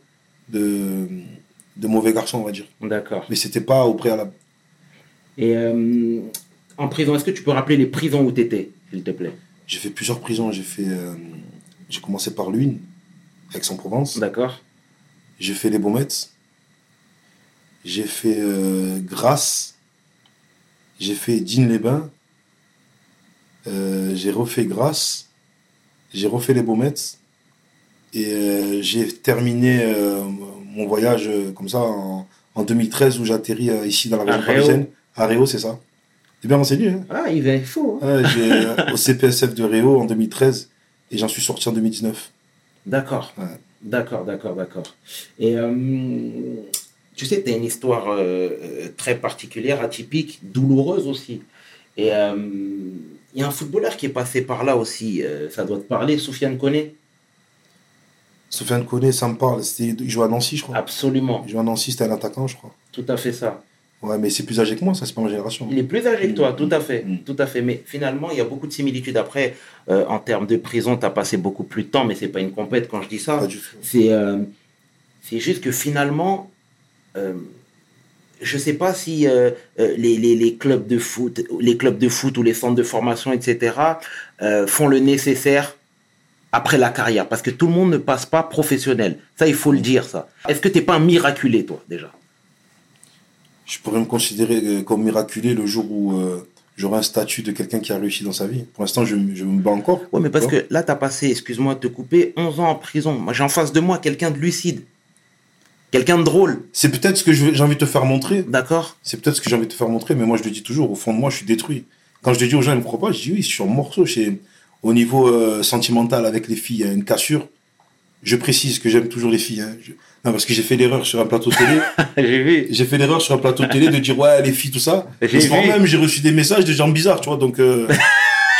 de, de mauvais garçon, on va dire. D'accord. Mais c'était pas au préalable. Et euh, en prison, est-ce que tu peux rappeler les prisons où tu étais, s'il te plaît? J'ai fait plusieurs prisons. J'ai fait, euh, j'ai commencé par l'une, Aix-en-Provence. D'accord. J'ai fait les Baumettes. J'ai fait euh, Grasse. J'ai fait Digne-les-Bains. Euh, j'ai refait Grasse. J'ai refait les Baumettes. Et euh, j'ai terminé euh, mon voyage comme ça en, en 2013 où j'ai atterri euh, ici dans la région parisienne. À Réau, c'est ça. T'es bien renseigné, hein Ah, il est faux. hein. Ouais, j'ai *laughs* euh, au CPSF de Réau en 2013 et j'en suis sorti en 2019. D'accord. Ouais. D'accord, d'accord, d'accord. Et tu sais, tu as une histoire euh, très particulière, atypique, douloureuse aussi. Et euh, il y a un footballeur qui est passé par là aussi, euh, ça doit te parler, Soufiane Koné Sofiane Koné, ça me parle. C'était- Il jouait à Nancy, je crois. Absolument, Il jouait à Nancy, c'était un attaquant, je crois. tout à fait ça. Ouais, mais c'est plus âgé que moi, ça, c'est pas ma génération. Il est plus âgé que toi, tout à fait, Mm. tout à fait. Mais finalement, il y a beaucoup de similitudes. Après, euh, en termes de prison, tu as passé beaucoup plus de temps, mais c'est pas une compète quand je dis ça. C'est euh, c'est juste que finalement, euh, je sais pas si euh, euh, les, les, les clubs de foot, les clubs de foot ou les centres de formation, etc., euh, font le nécessaire après la carrière, parce que tout le monde ne passe pas professionnel. Ça, il faut le dire, ça. Est-ce que t'es pas un miraculé, toi, déjà? Je pourrais me considérer comme miraculé le jour où euh, j'aurai un statut de quelqu'un qui a réussi dans sa vie. Pour l'instant, je, je me bats encore. Ouais, mais parce que là, tu as passé, excuse-moi de te couper, 11 ans en prison. Moi, j'ai en face de moi quelqu'un de lucide, quelqu'un de drôle, C'est peut-être ce que j'ai envie de te faire montrer. d'accord C'est peut-être ce que j'ai envie de te faire montrer, mais moi, je le dis toujours. Au fond de moi, je suis détruit. Quand je le dis aux gens, ils me croient pas. Je dis oui, je suis en morceaux. Au niveau euh, sentimental avec les filles, il y a une cassure. Je précise que j'aime toujours les filles. hein. Je- Non, parce que j'ai fait l'erreur sur un plateau télé. *laughs* J'ai vu. j'ai fait l'erreur sur un plateau télé de dire ouais les filles tout ça J'ai même j'ai reçu des messages de gens bizarres tu vois donc euh,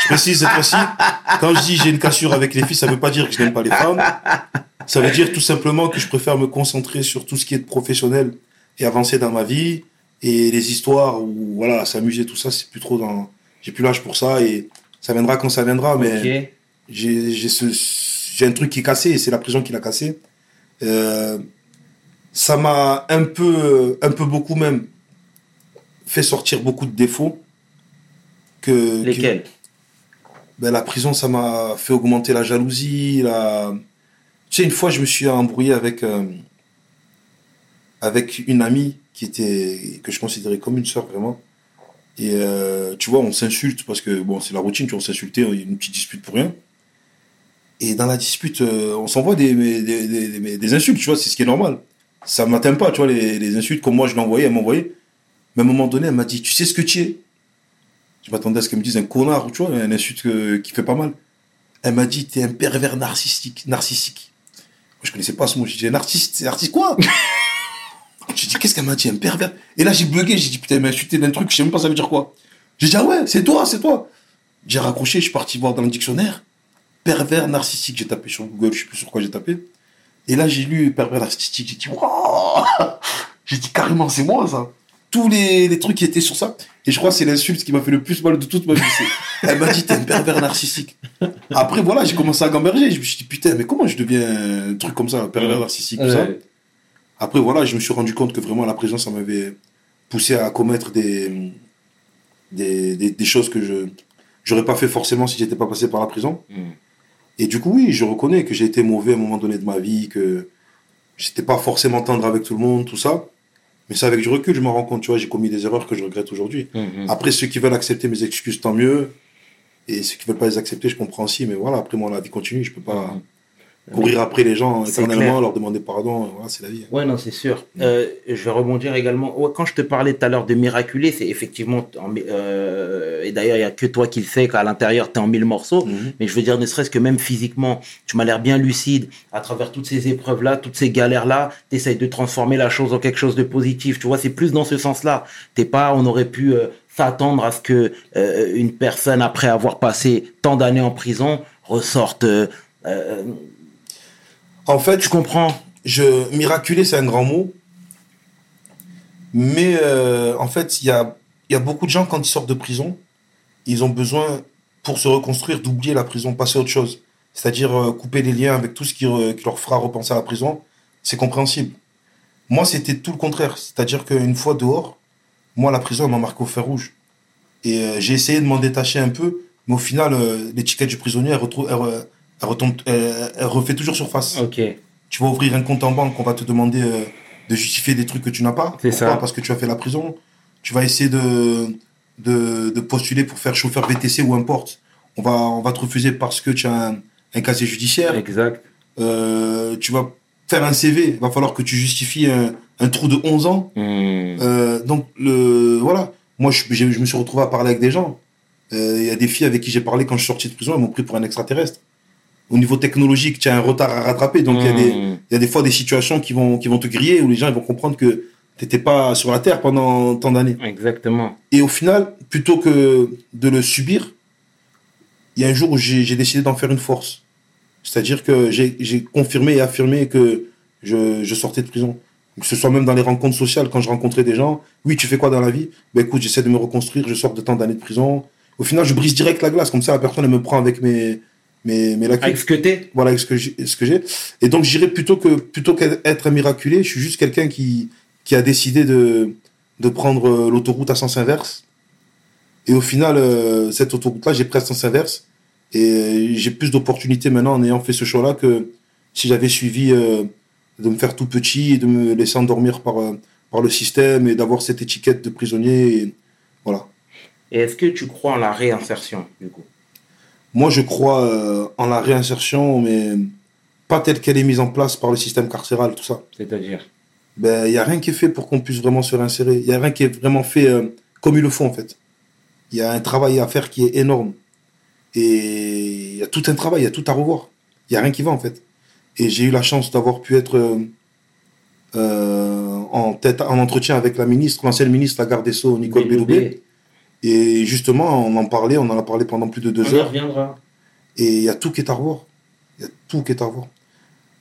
je précise cette fois-ci *laughs* quand je dis j'ai une cassure avec les filles ça veut pas dire que je n'aime pas les femmes ça veut dire tout simplement que je préfère me concentrer sur tout ce qui est professionnel et avancer dans ma vie. Et les histoires où voilà s'amuser tout ça c'est plus trop dans j'ai plus l'âge pour ça et ça viendra quand ça viendra mais Ok. j'ai ce un truc qui est cassé et c'est la prison qui l'a cassé. Euh, ça m'a un peu un peu beaucoup même fait sortir beaucoup de défauts que Lesquels? Que- ben, la prison ça m'a fait augmenter la jalousie la tu sais une fois je me suis embrouillé avec euh, avec une amie qui était que je considérais comme une sœur vraiment et euh, tu vois on s'insulte parce que bon c'est la routine tu vois on s'insultait il y a une petite dispute pour rien Et dans la dispute, euh, on s'envoie des, des, des, insultes, tu vois, c'est ce qui est normal. Ça m'atteint pas, tu vois, les, les insultes comme moi je l'envoyais, elle m'envoyait. Mais à un moment donné, elle m'a dit, tu sais ce que tu es? Je m'attendais à ce qu'elle me dise un connard, tu vois, un insulte qui fait pas mal. Elle m'a dit, t'es un pervers narcissique. narcissique. Je connaissais pas ce mot. J'ai dit, un artiste, c'est artiste quoi? *laughs* J'ai dit, qu'est-ce qu'elle m'a dit, un pervers? Et là, j'ai bugué, j'ai dit, putain, elle m'a insulté d'un truc, je sais même pas ça veut dire quoi. J'ai dit, ah ouais, c'est toi, c'est toi. J'ai raccroché, je suis parti voir dans le dictionnaire. Pervers narcissique, j'ai tapé sur Google, je sais plus sur quoi j'ai tapé. Et là, j'ai lu pervers narcissique, j'ai dit, waouh *laughs* J'ai dit, carrément, c'est moi, ça. Tous les, les trucs qui étaient sur ça. Et je crois que c'est l'insulte qui m'a fait le plus mal de toute ma vie. *laughs* Elle m'a dit, t'es un pervers narcissique. Après, voilà, j'ai commencé à gamberger. Je me suis dit, putain, mais comment je deviens un truc comme ça, un pervers Ouais. narcissique, tout ça? Après, voilà, je me suis rendu compte que vraiment la prison, ça m'avait poussé à commettre des, des, des, des choses que je j'aurais pas fait forcément si j'étais pas passé par la prison. Mm. Et du coup, oui, je reconnais que j'ai été mauvais à un moment donné de ma vie, que j'étais pas forcément tendre avec tout le monde, tout ça. Mais ça, avec du recul, je me rends compte, tu vois, j'ai commis des erreurs que je regrette aujourd'hui. Mhm. Après, ceux qui veulent accepter mes excuses, tant mieux. Et ceux qui veulent pas les accepter, je comprends aussi. Mais voilà, après, moi, la vie continue. Je peux pas courir après les gens éternellement, leur demander pardon. Voilà, c'est la vie. Ouais, non, c'est sûr. Euh, je vais rebondir également. Ouais, quand je te parlais tout à l'heure de miraculé, c'est effectivement. en- euh, et d'ailleurs, il n'y a que toi qui le sais qu'à l'intérieur, tu es en mille morceaux. Mhm. Mais je veux dire, ne serait-ce que même physiquement, tu m'as l'air bien lucide. À travers toutes ces épreuves-là, toutes ces galères-là, tu essayes de transformer la chose en quelque chose de positif. Tu vois, c'est plus dans ce sens-là. T'es pas, on aurait pu euh, s'attendre à ce que euh, une personne, après avoir passé tant d'années en prison, ressorte. euh, euh, En fait, tu comprends. Je miraculé c'est un grand mot. Mais euh, en fait il y a beaucoup de gens quand ils sortent de prison ils ont besoin pour se reconstruire d'oublier la prison passer à autre chose. C'est-à-dire euh, couper les liens avec tout ce qui, euh, qui leur fera repenser à la prison c'est compréhensible. Moi c'était tout le contraire. C'est-à-dire qu'une fois dehors moi la prison elle m'a marqué au fer rouge. Et j'ai essayé de m'en détacher un peu mais au final l'étiquette du prisonnier elle, retrouve, elle retombe elle- elle refait toujours surface Ok. tu vas ouvrir un compte en banque, on va te demander euh, de justifier des trucs que tu n'as pas. C'est ça. Parce que tu as fait la prison. Tu vas essayer de, de, de postuler pour faire chauffeur VTC ou importe. On va, on va te refuser parce que tu as un, un casier judiciaire. Exact. Euh, tu vas faire un CV, il va falloir que tu justifies un, un trou de 11 ans. Hmm. Euh, donc, le, voilà. Moi, je, me suis retrouvé à parler avec des gens. Euh, Il y a des filles avec qui j'ai parlé quand je suis sorti de prison, elles m'ont pris pour un extraterrestre. Au niveau technologique, tu as un retard à rattraper. Donc, il y a des, Hmm. y a des fois des situations qui vont, qui vont te griller où les gens ils vont comprendre que t'étais pas sur la terre pendant tant d'années. Exactement. Et au final, plutôt que de le subir, il y a un jour où j'ai décidé d'en faire une force. C'est-à-dire que j'ai j'ai confirmé et affirmé que je, je sortais de prison. Que ce soit même dans les rencontres sociales, quand je rencontrais des gens, oui, tu fais quoi dans la vie? Ben écoute, j'essaie de me reconstruire, je sors de tant d'années de prison. Au final, je brise direct la glace, comme ça la personne elle me prend avec mes, mes, mes lacunes Avec ce que t'es. voilà avec ce que j'ai ce que j'ai. Et donc j'irais plutôt que plutôt qu'être un miraculé je suis juste quelqu'un qui qui a décidé de de prendre euh, l'autoroute à sens inverse. Et au final euh, cette autoroute là j'ai pris à sens inverse. Et euh, j'ai plus d'opportunités maintenant en ayant fait ce choix là que si j'avais suivi euh, de me faire tout petit et de me laisser endormir par euh, par le système et d'avoir cette étiquette de prisonnier et voilà. Et est-ce que tu crois en la réinsertion, du coup? Moi, je crois euh, en la réinsertion, mais pas telle qu'elle est mise en place par le système carcéral, tout ça. C'est-à-dire? Ben, il y a rien qui est fait pour qu'on puisse vraiment se réinsérer. Il y a rien qui est vraiment fait euh, comme il le faut, en fait. Il y a un travail à faire qui est énorme. Et il y a tout un travail, il y a tout à revoir. Il y a rien qui va, en fait. Et j'ai eu la chance d'avoir pu être euh, euh, en tête, en entretien avec la ministre, l'ancienne ministre, la garde des Sceaux, Nicole Belloubet. Et justement, on en parlait, on en a parlé pendant plus de deux On heures. reviendra. Et il y a tout qui est à revoir. Il y a tout qui est à revoir.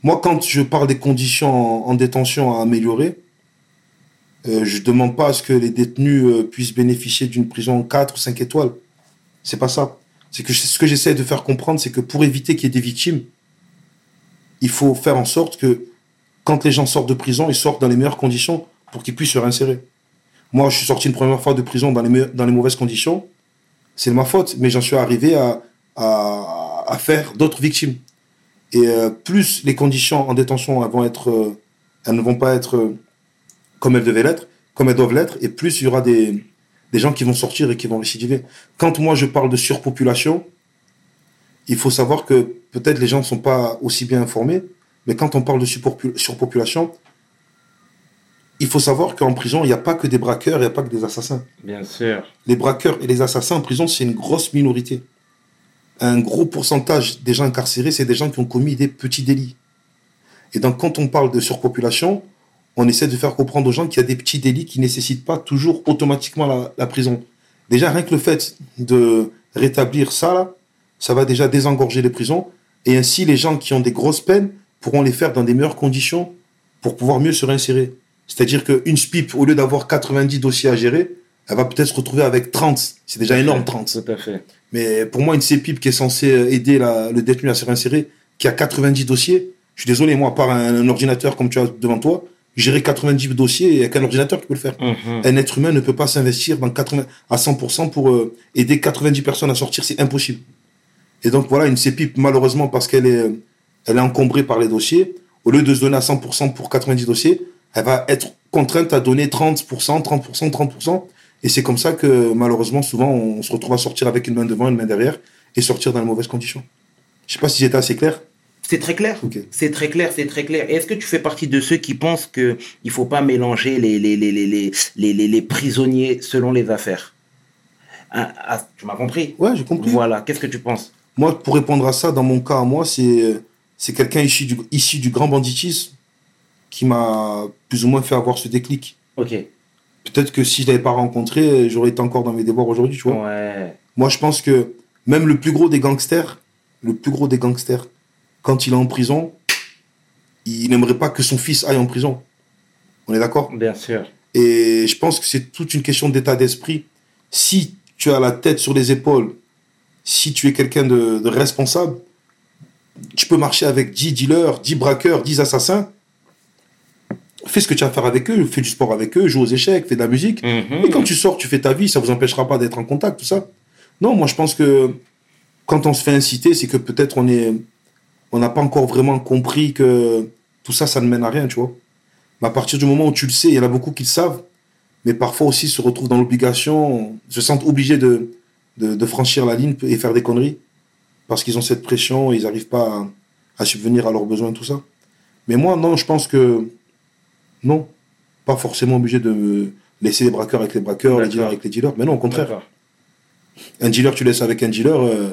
Moi, quand je parle des conditions en, en détention à améliorer, euh, je demande pas à ce que les détenus euh, puissent bénéficier d'une prison 4 ou 5 étoiles. C'est pas ça. C'est que je- ce que j'essaie de faire comprendre, c'est que pour éviter qu'il y ait des victimes, il faut faire en sorte que quand les gens sortent de prison, ils sortent dans les meilleures conditions pour qu'ils puissent se réinsérer. Moi, je suis sorti une première fois de prison dans les, dans les mauvaises conditions. C'est de ma faute, mais j'en suis arrivé à, à, à faire d'autres victimes. Et euh, plus les conditions en détention vont être, euh, elles ne vont pas être euh, comme elles devaient l'être, comme elles doivent l'être, et plus il y aura des, des gens qui vont sortir et qui vont récidiver. Quand moi je parle de surpopulation, il faut savoir que peut-être les gens ne sont pas aussi bien informés, mais quand on parle de surpopu- surpopulation, il faut savoir qu'en prison, il n'y a pas que des braqueurs, il n'y a pas que des assassins. Bien sûr. Les braqueurs et les assassins en prison, c'est une grosse minorité. Un gros pourcentage des gens incarcérés, c'est des gens qui ont commis des petits délits. Et donc, quand on parle de surpopulation, on essaie de faire comprendre aux gens qu'il y a des petits délits qui ne nécessitent pas toujours automatiquement la, la prison. Déjà, rien que le fait de rétablir ça, là, ça va déjà désengorger les prisons. Et ainsi, les gens qui ont des grosses peines pourront les faire dans des meilleures conditions pour pouvoir mieux se réinsérer. C'est-à-dire qu'une SPIP, au lieu d'avoir 90 dossiers à gérer, elle va peut-être se retrouver avec 30. C'est déjà énorme, 30. Tout à fait. Mais pour moi, une CPIP qui est censée aider la- le détenu à se réinsérer, qui a 90 dossiers, je suis désolé, moi, par un, un ordinateur comme tu as devant toi, gérer 90 dossiers, il n'y a qu'un ordinateur qui peut le faire. Mhm. Un être humain ne peut pas s'investir dans 80, à 100% pour euh, aider 90 personnes à sortir, c'est impossible. Et donc voilà, une CPIP, malheureusement, parce qu'elle est, euh, elle est encombrée par les dossiers, au lieu de se donner à 100% pour 90 dossiers, elle va être contrainte à donner 30%, 30%, 30%. Et c'est comme ça que, malheureusement, souvent, on se retrouve à sortir avec une main devant, une main derrière, et sortir dans les mauvaises conditions. Je sais pas si j'étais assez clair. C'est très clair. C'est très clair, c'est très clair. Est-ce que tu fais partie de ceux qui pensent que il faut pas mélanger les, les, les, les, les, les, les- les prisonniers selon les affaires? Hein, ah, Tu m'as compris? Ouais, j'ai compris. Voilà. Qu'est-ce que tu penses? Moi, pour répondre à ça, dans mon cas, à moi, c'est c'est quelqu'un issu du, issu du grand banditisme qui m'a plus ou moins fait avoir ce déclic. Ok. Peut-être que si je l'avais pas rencontré, j'aurais été encore dans mes devoirs aujourd'hui, tu vois. Ouais. Moi, je pense que même le plus gros des gangsters, le plus gros des gangsters, quand il est en prison, il n'aimerait pas que son fils aille en prison. On est d'accord? Bien sûr. Et je pense que c'est toute une question d'état d'esprit. Si tu as la tête sur les épaules, si tu es quelqu'un de, de responsable, tu peux marcher avec 10 dealers, 10 braqueurs, 10 assassins. Fais ce que tu as à faire avec eux, fais du sport avec eux, joue aux échecs, fais de la musique. Mhm. Et quand tu sors, tu fais ta vie, ça vous empêchera pas d'être en contact, tout ça. Non, moi je pense que quand on se fait inciter, c'est que peut-être on est, on n'a pas encore vraiment compris que tout ça, ça ne mène à rien, tu vois. Mais à partir du moment où tu le sais, il y en a beaucoup qui le savent, mais parfois aussi se retrouvent dans l'obligation, se sentent obligés de, de, de franchir la ligne et faire des conneries parce qu'ils ont cette pression et ils n'arrivent pas à, à subvenir à leurs besoins, tout ça. Mais moi, non, je pense que non, pas forcément obligé de laisser les braqueurs avec les braqueurs, les dealers avec les dealers. Mais non, au contraire. Un dealer, tu laisses avec un dealer, euh,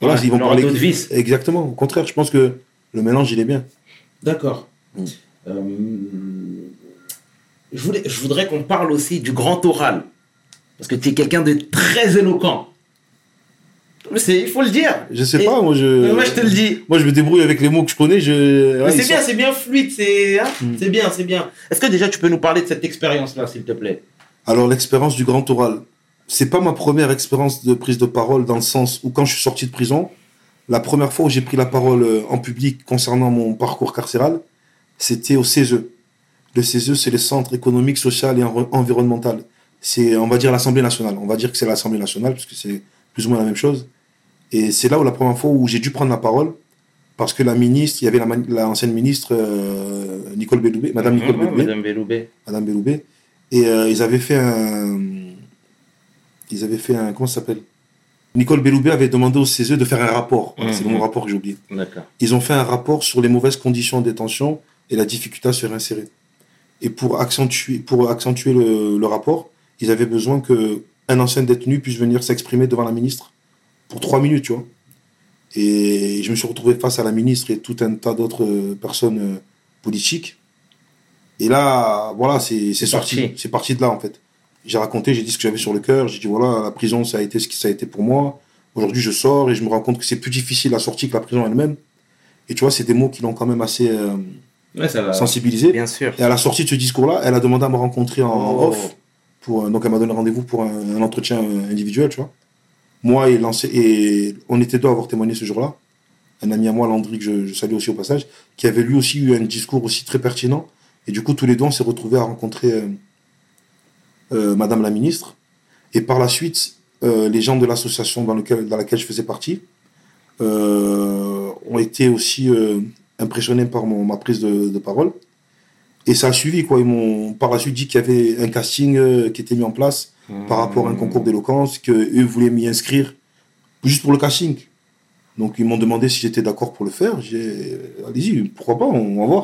voilà, Ouais, ils vont parler. d'autres vices. Exactement. Au contraire, je pense que le mélange, il est bien. D'accord. Mm. Euh, je, voulais, je voudrais qu'on parle aussi du grand oral. Parce que tu es quelqu'un de très éloquent. C'est- Il faut le dire. Je sais Et- pas, moi je. Moi, je te le dis. Moi, je me débrouille avec les mots que je connais. Je. Ouais, c'est bien, c'est bien fluide, c'est hein Mm. c'est bien, c'est bien. Est-ce que déjà tu peux nous parler de cette expérience-là, s'il te plaît? Alors, l'expérience du grand oral. C'est pas ma première expérience de prise de parole dans le sens où, quand je suis sorti de prison, la première fois où j'ai pris la parole euh, en public concernant mon parcours carcéral, c'était au CESE. Le CESE, c'est le Centre économique, social et env- environnemental. C'est, on va dire, l'Assemblée nationale. On va dire que c'est l'Assemblée nationale, puisque c'est plus ou moins la même chose. Et c'est là où la première fois où j'ai dû prendre la parole, parce que la ministre, il y avait la, l'ancienne ministre euh, Nicole Belloubet, Madame Nicole Mhm, Belloubet, Madame Belloubet. Madame Belloubet, et euh, ils avaient fait un, ils avaient fait un, comment ça s'appelle? Nicole Belloubet avait demandé au CESE de faire un rapport. C'est Mhm. mot rapport que j'ai oublié. D'accord. Ils ont fait un rapport sur les mauvaises conditions de détention et la difficulté à se réinsérer. Et pour accentuer, pour accentuer le, le rapport, ils avaient besoin que un ancien détenu puisse venir s'exprimer devant la ministre pour trois minutes, tu vois. Et je me suis retrouvé face à la ministre et tout un tas d'autres euh, personnes euh, politiques. Et là, voilà, c'est sorti. C'est parti de là, en fait. J'ai raconté, j'ai dit ce que j'avais sur le cœur. J'ai dit, voilà, la prison, ça a été ce que ça a été pour moi. Aujourd'hui, je sors et je me rends compte que c'est plus difficile la sortie que la prison elle-même. Et tu vois, c'est des mots qui l'ont quand même assez euh, Ouais, ça va. sensibilisé. Bien sûr. Et à la sortie de ce discours-là, elle a demandé à me rencontrer en Oh. off. Pour, euh, donc, elle m'a donné rendez-vous pour un, un entretien individuel, tu vois. Moi et, on était deux à avoir témoigné ce jour-là. Un ami à moi, Landry, que je, salue aussi au passage, qui avait lui aussi eu un discours aussi très pertinent. Et du coup, tous les deux, on s'est retrouvés à rencontrer euh, euh, Madame la ministre. Et par la suite, euh, les gens de l'association dans, laquelle je faisais partie ont été aussi impressionnés par ma prise de parole. Et ça a suivi, quoi. Ils m'ont par la suite dit qu'il y avait un casting euh, qui était mis en place par rapport à un concours d'éloquence, qu'eux voulaient m'y inscrire juste pour le casting. Donc ils m'ont demandé si j'étais d'accord pour le faire. J'ai allez-y, pourquoi pas, on va voir.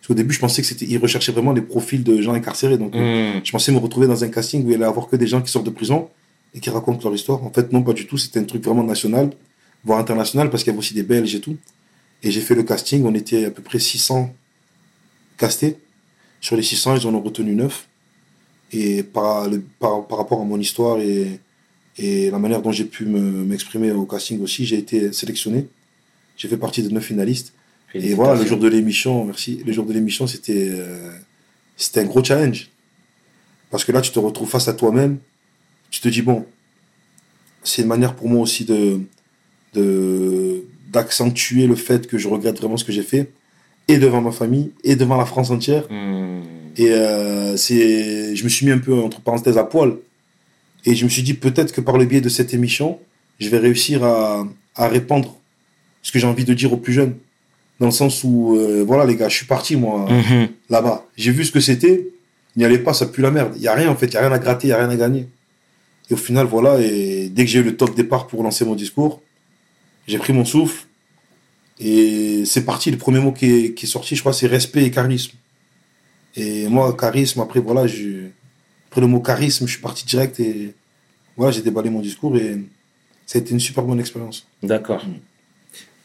Parce qu'au début, je pensais que c'était, ils recherchaient vraiment les profils de gens incarcérés. Donc euh, Hmm. je pensais me retrouver dans un casting où il allait avoir que des gens qui sortent de prison et qui racontent leur histoire. En fait, non, pas du tout. C'était un truc vraiment national, voire international, parce qu'il y avait aussi des Belges et tout. Et j'ai fait le casting. On était à peu près 600 castés. Sur les 600, ils en ont retenu 9. Et par, le- par, par rapport à mon histoire et, et la manière dont j'ai pu me- m'exprimer au casting aussi, j'ai été sélectionné. J'ai fait partie de 9 finalistes. Et voilà, le jour de l'émission, merci. Le jour de l'émission, c'était euh, c'était un gros challenge. Parce que là, tu te retrouves face à toi-même. Tu te dis, bon, c'est une manière pour moi aussi de de- d'accentuer le fait que je regrette vraiment ce que j'ai fait, et devant ma famille, et devant la France entière. Hmm. Et euh, c'est, je me suis mis un peu entre parenthèses à poil. Et je me suis dit peut-être que par le biais de cette émission, je vais réussir à, à répandre ce que j'ai envie de dire aux plus jeunes. Dans le sens où, euh, voilà les gars, je suis parti moi Mhm. là-bas. J'ai vu ce que c'était. N'y allez pas, ça pue la merde. Il y a rien en fait, il y a rien à gratter, il y a rien à gagner. Et au final, voilà. Et dès que j'ai eu le top départ pour lancer mon discours, j'ai pris mon souffle. Et c'est parti. Le premier mot qui est, qui est sorti, je crois, c'est respect et charisme. Et moi, charisme, après, voilà, j'ai- après le mot charisme, je suis parti direct et voilà, j'ai déballé mon discours et ça a été une super bonne expérience. D'accord.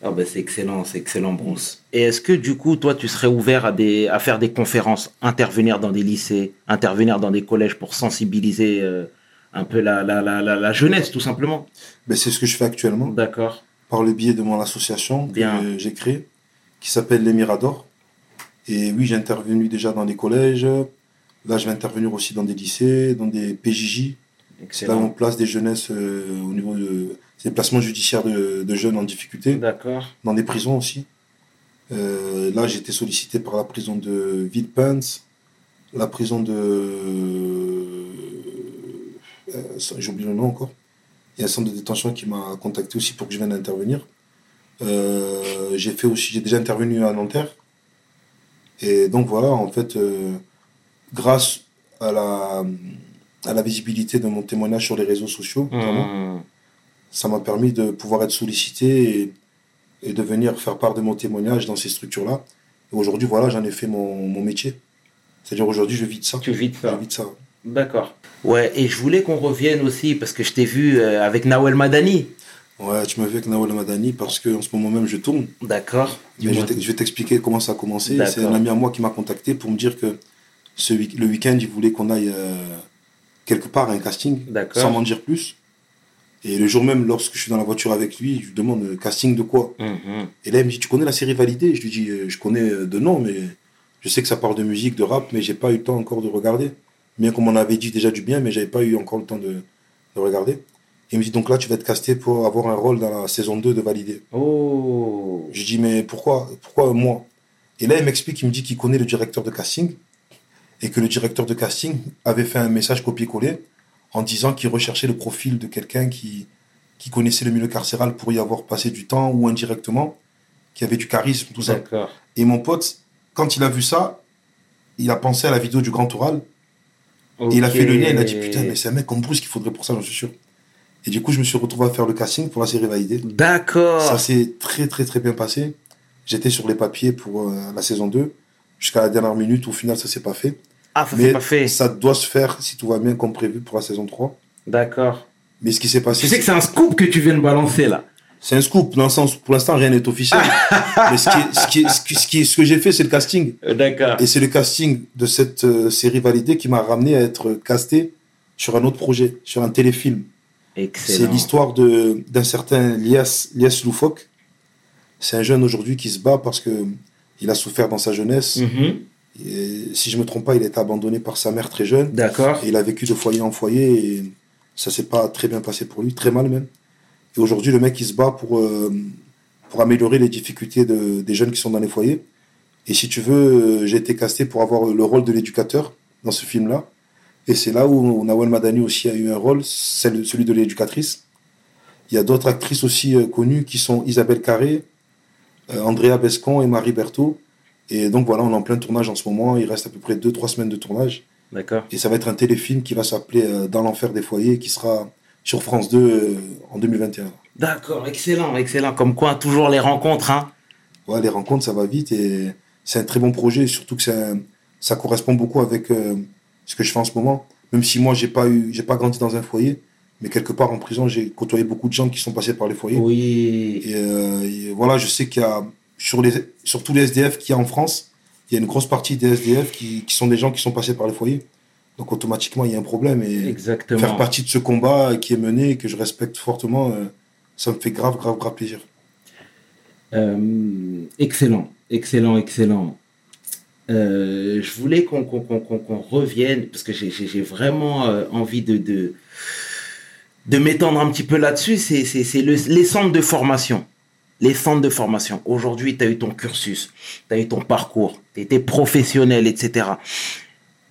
Ah ben c'est excellent, c'est excellent, Bronze. Et est-ce que du coup, toi, tu serais ouvert à, des, à faire des conférences, intervenir dans des lycées, intervenir dans des collèges pour sensibiliser euh, un peu la, la, la, la, la jeunesse, tout simplement? Ben, c'est ce que je fais actuellement. D'accord. Par le biais de mon association Bien. que j'ai créée, qui s'appelle Les Miradors. Et oui, j'ai intervenu déjà dans des collèges. Là, je vais intervenir aussi dans des lycées, dans des PJJ. C'est là on Excellent. place des jeunesses euh, au niveau de des placements judiciaires de, de jeunes en difficulté, D'accord. dans des prisons aussi. Euh, là, j'ai été sollicité par la prison de Villepinte, la prison de. euh, oublié le nom encore. Il y a un centre de détention qui m'a contacté aussi pour que je vienne intervenir. Euh, j'ai fait aussi, j'ai déjà intervenu à Nanterre. Et donc voilà, en fait, euh, grâce à la, à la visibilité de mon témoignage sur les réseaux sociaux, Hmm. ça m'a permis de pouvoir être sollicité et, et de venir faire part de mon témoignage dans ces structures-là. Et aujourd'hui, voilà, j'en ai fait mon, mon métier. C'est-à-dire aujourd'hui, je vis de ça. Tu vis de ça. Je vis de ça. D'accord. Ouais, et je voulais qu'on revienne aussi, parce que je t'ai vu euh, avec Nawel Madani. Ouais, tu me vu avec Nawal Madani parce qu'en ce moment même, je tourne. D'accord. Mais je vais t'expliquer comment ça a commencé. D'accord. C'est un ami à moi qui m'a contacté pour me dire que ce week- le week-end, il voulait qu'on aille euh, quelque part à un casting, D'accord. sans m'en dire plus. Et le jour même, lorsque je suis dans la voiture avec lui, je lui demande euh, casting de quoi? Mhm. Et là, il me dit, tu connais la série Validée? Je lui dis, je connais de nom, mais je sais que ça parle de musique, de rap, mais j'ai pas eu le temps encore de regarder. Bien qu'on m'en avait dit déjà du bien, mais j'avais pas eu encore le temps de, de regarder. Il me dit, donc là, tu vas être casté pour avoir un rôle dans la saison 2 de Validée. Oh. Je dis, mais pourquoi, pourquoi moi? Et là, il m'explique, il me dit qu'il connaît le directeur de casting et que le directeur de casting avait fait un message copié-collé en disant qu'il recherchait le profil de quelqu'un qui, qui connaissait le milieu carcéral pour y avoir passé du temps ou indirectement, qui avait du charisme, tout ça. Et mon pote, quand il a vu ça, il a pensé à la vidéo du Grand Oral et il a fait le lien, il a dit putain, mais c'est un mec comme Bruce qu'il faudrait pour ça, j'en suis sûr. Et du coup, je me suis retrouvé à faire le casting pour la série Validée. D'accord. Ça s'est très très très bien passé. J'étais sur les papiers pour euh, la saison 2 jusqu'à la dernière minute. Au final, ça s'est pas fait. Ah, ça Mais c'est pas fait. ça doit se faire si tout va bien comme prévu pour la saison 3. D'accord. Mais ce qui s'est passé, Tu sais que c'est un scoop que tu viens de balancer là. C'est un scoop dans le sens pour l'instant rien n'est officiel. *laughs* Mais ce, qui est- ce, qui est- ce, qui- ce, qui est- ce que j'ai fait, c'est le casting. Euh, D'accord. Et c'est le casting de cette euh, série validée qui m'a ramené à être casté sur un autre projet, sur un téléfilm. C'est l'histoire de d'un certain Lias, Lias Loufoque. C'est un jeune aujourd'hui qui se bat parce que il a souffert dans sa jeunesse. Mhm. Et si je me trompe pas, il a été abandonné par sa mère très jeune. D'accord. Il a vécu de foyer en foyer et ça s'est pas très bien passé pour lui, très mal même. Et aujourd'hui, le mec, il se bat pour, euh, pour améliorer les difficultés de, des jeunes qui sont dans les foyers. Et si tu veux, euh, j'ai été casté pour avoir le rôle de l'éducateur dans ce film-là. Et c'est là où Nawal Madani aussi a eu un rôle, celui de l'éducatrice. Il y a d'autres actrices aussi euh, connues qui sont Isabelle Carré, Andrea Bescon et Marie Berthaud. Et donc voilà, on est en plein tournage en ce moment. Il reste à peu près 2-3 semaines de tournage. D'accord. Et ça va être un téléfilm qui va s'appeler Dans l'enfer des foyers, qui sera sur France 2 euh, en 2021. D'accord, excellent, excellent. Comme quoi, toujours les rencontres, hein. Ouais, les rencontres, ça va vite et c'est un très bon projet, surtout que un- ça correspond beaucoup avec euh, ce que je fais en ce moment. Même si moi, j'ai pas eu, j'ai pas grandi dans un foyer, mais quelque part en prison, j'ai côtoyé beaucoup de gens qui sont passés par les foyers. Oui. Et, euh, et voilà, je sais qu'il y a, sur, les, sur tous les SDF qu'il y a en France, il y a une grosse partie des SDF qui, qui sont des gens qui sont passés par les foyers. Donc automatiquement, il y a un problème. Et Exactement. faire partie de ce combat qui est mené et que je respecte fortement, euh, ça me fait grave, grave, grave plaisir. Euh, excellent, excellent, excellent. Euh, je voulais qu'on revienne, parce que j'ai- vraiment envie de, de, de m'étendre un petit peu là-dessus, c'est c'est- c'est le- les centres de formation. Les centres de formation. Aujourd'hui, tu as eu ton cursus, tu as eu ton parcours, tu été professionnel, etc.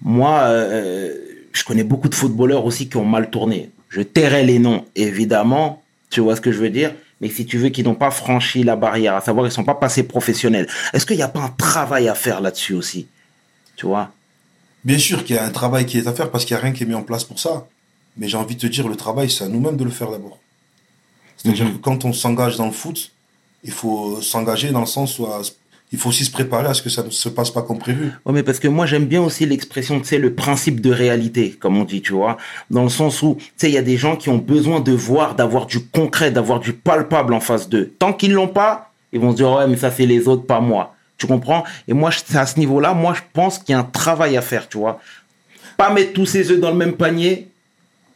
Moi, euh, je connais beaucoup de footballeurs aussi qui ont mal tourné. Je tairai les noms, évidemment, tu vois ce que je veux dire, mais si tu veux, qui n'ont pas franchi la barrière, à savoir, ils sont pas passés professionnels. Est-ce qu'il n'y a pas un travail à faire là-dessus aussi Tu vois? Bien sûr qu'il y a un travail qui est à faire parce qu'il n'y a rien qui est mis en place pour ça. Mais j'ai envie de te dire, le travail, c'est à nous-mêmes de le faire d'abord. C'est-à-dire Mhm. que quand on s'engage dans le foot, il faut s'engager dans le sens où à- il faut aussi se préparer à ce que ça ne se passe pas comme prévu. Ouais, mais parce que moi j'aime bien aussi l'expression, tu sais, le principe de réalité, comme on dit, tu vois, dans le sens où, tu sais, il y a des gens qui ont besoin de voir, d'avoir du concret, d'avoir du palpable en face d'eux. Tant qu'ils l'ont pas, ils vont se dire ouais, mais ça c'est les autres, pas moi. Tu comprends? Et moi, à ce niveau-là, moi je pense qu'il y a un travail à faire, tu vois. Pas mettre tous ses œufs dans le même panier,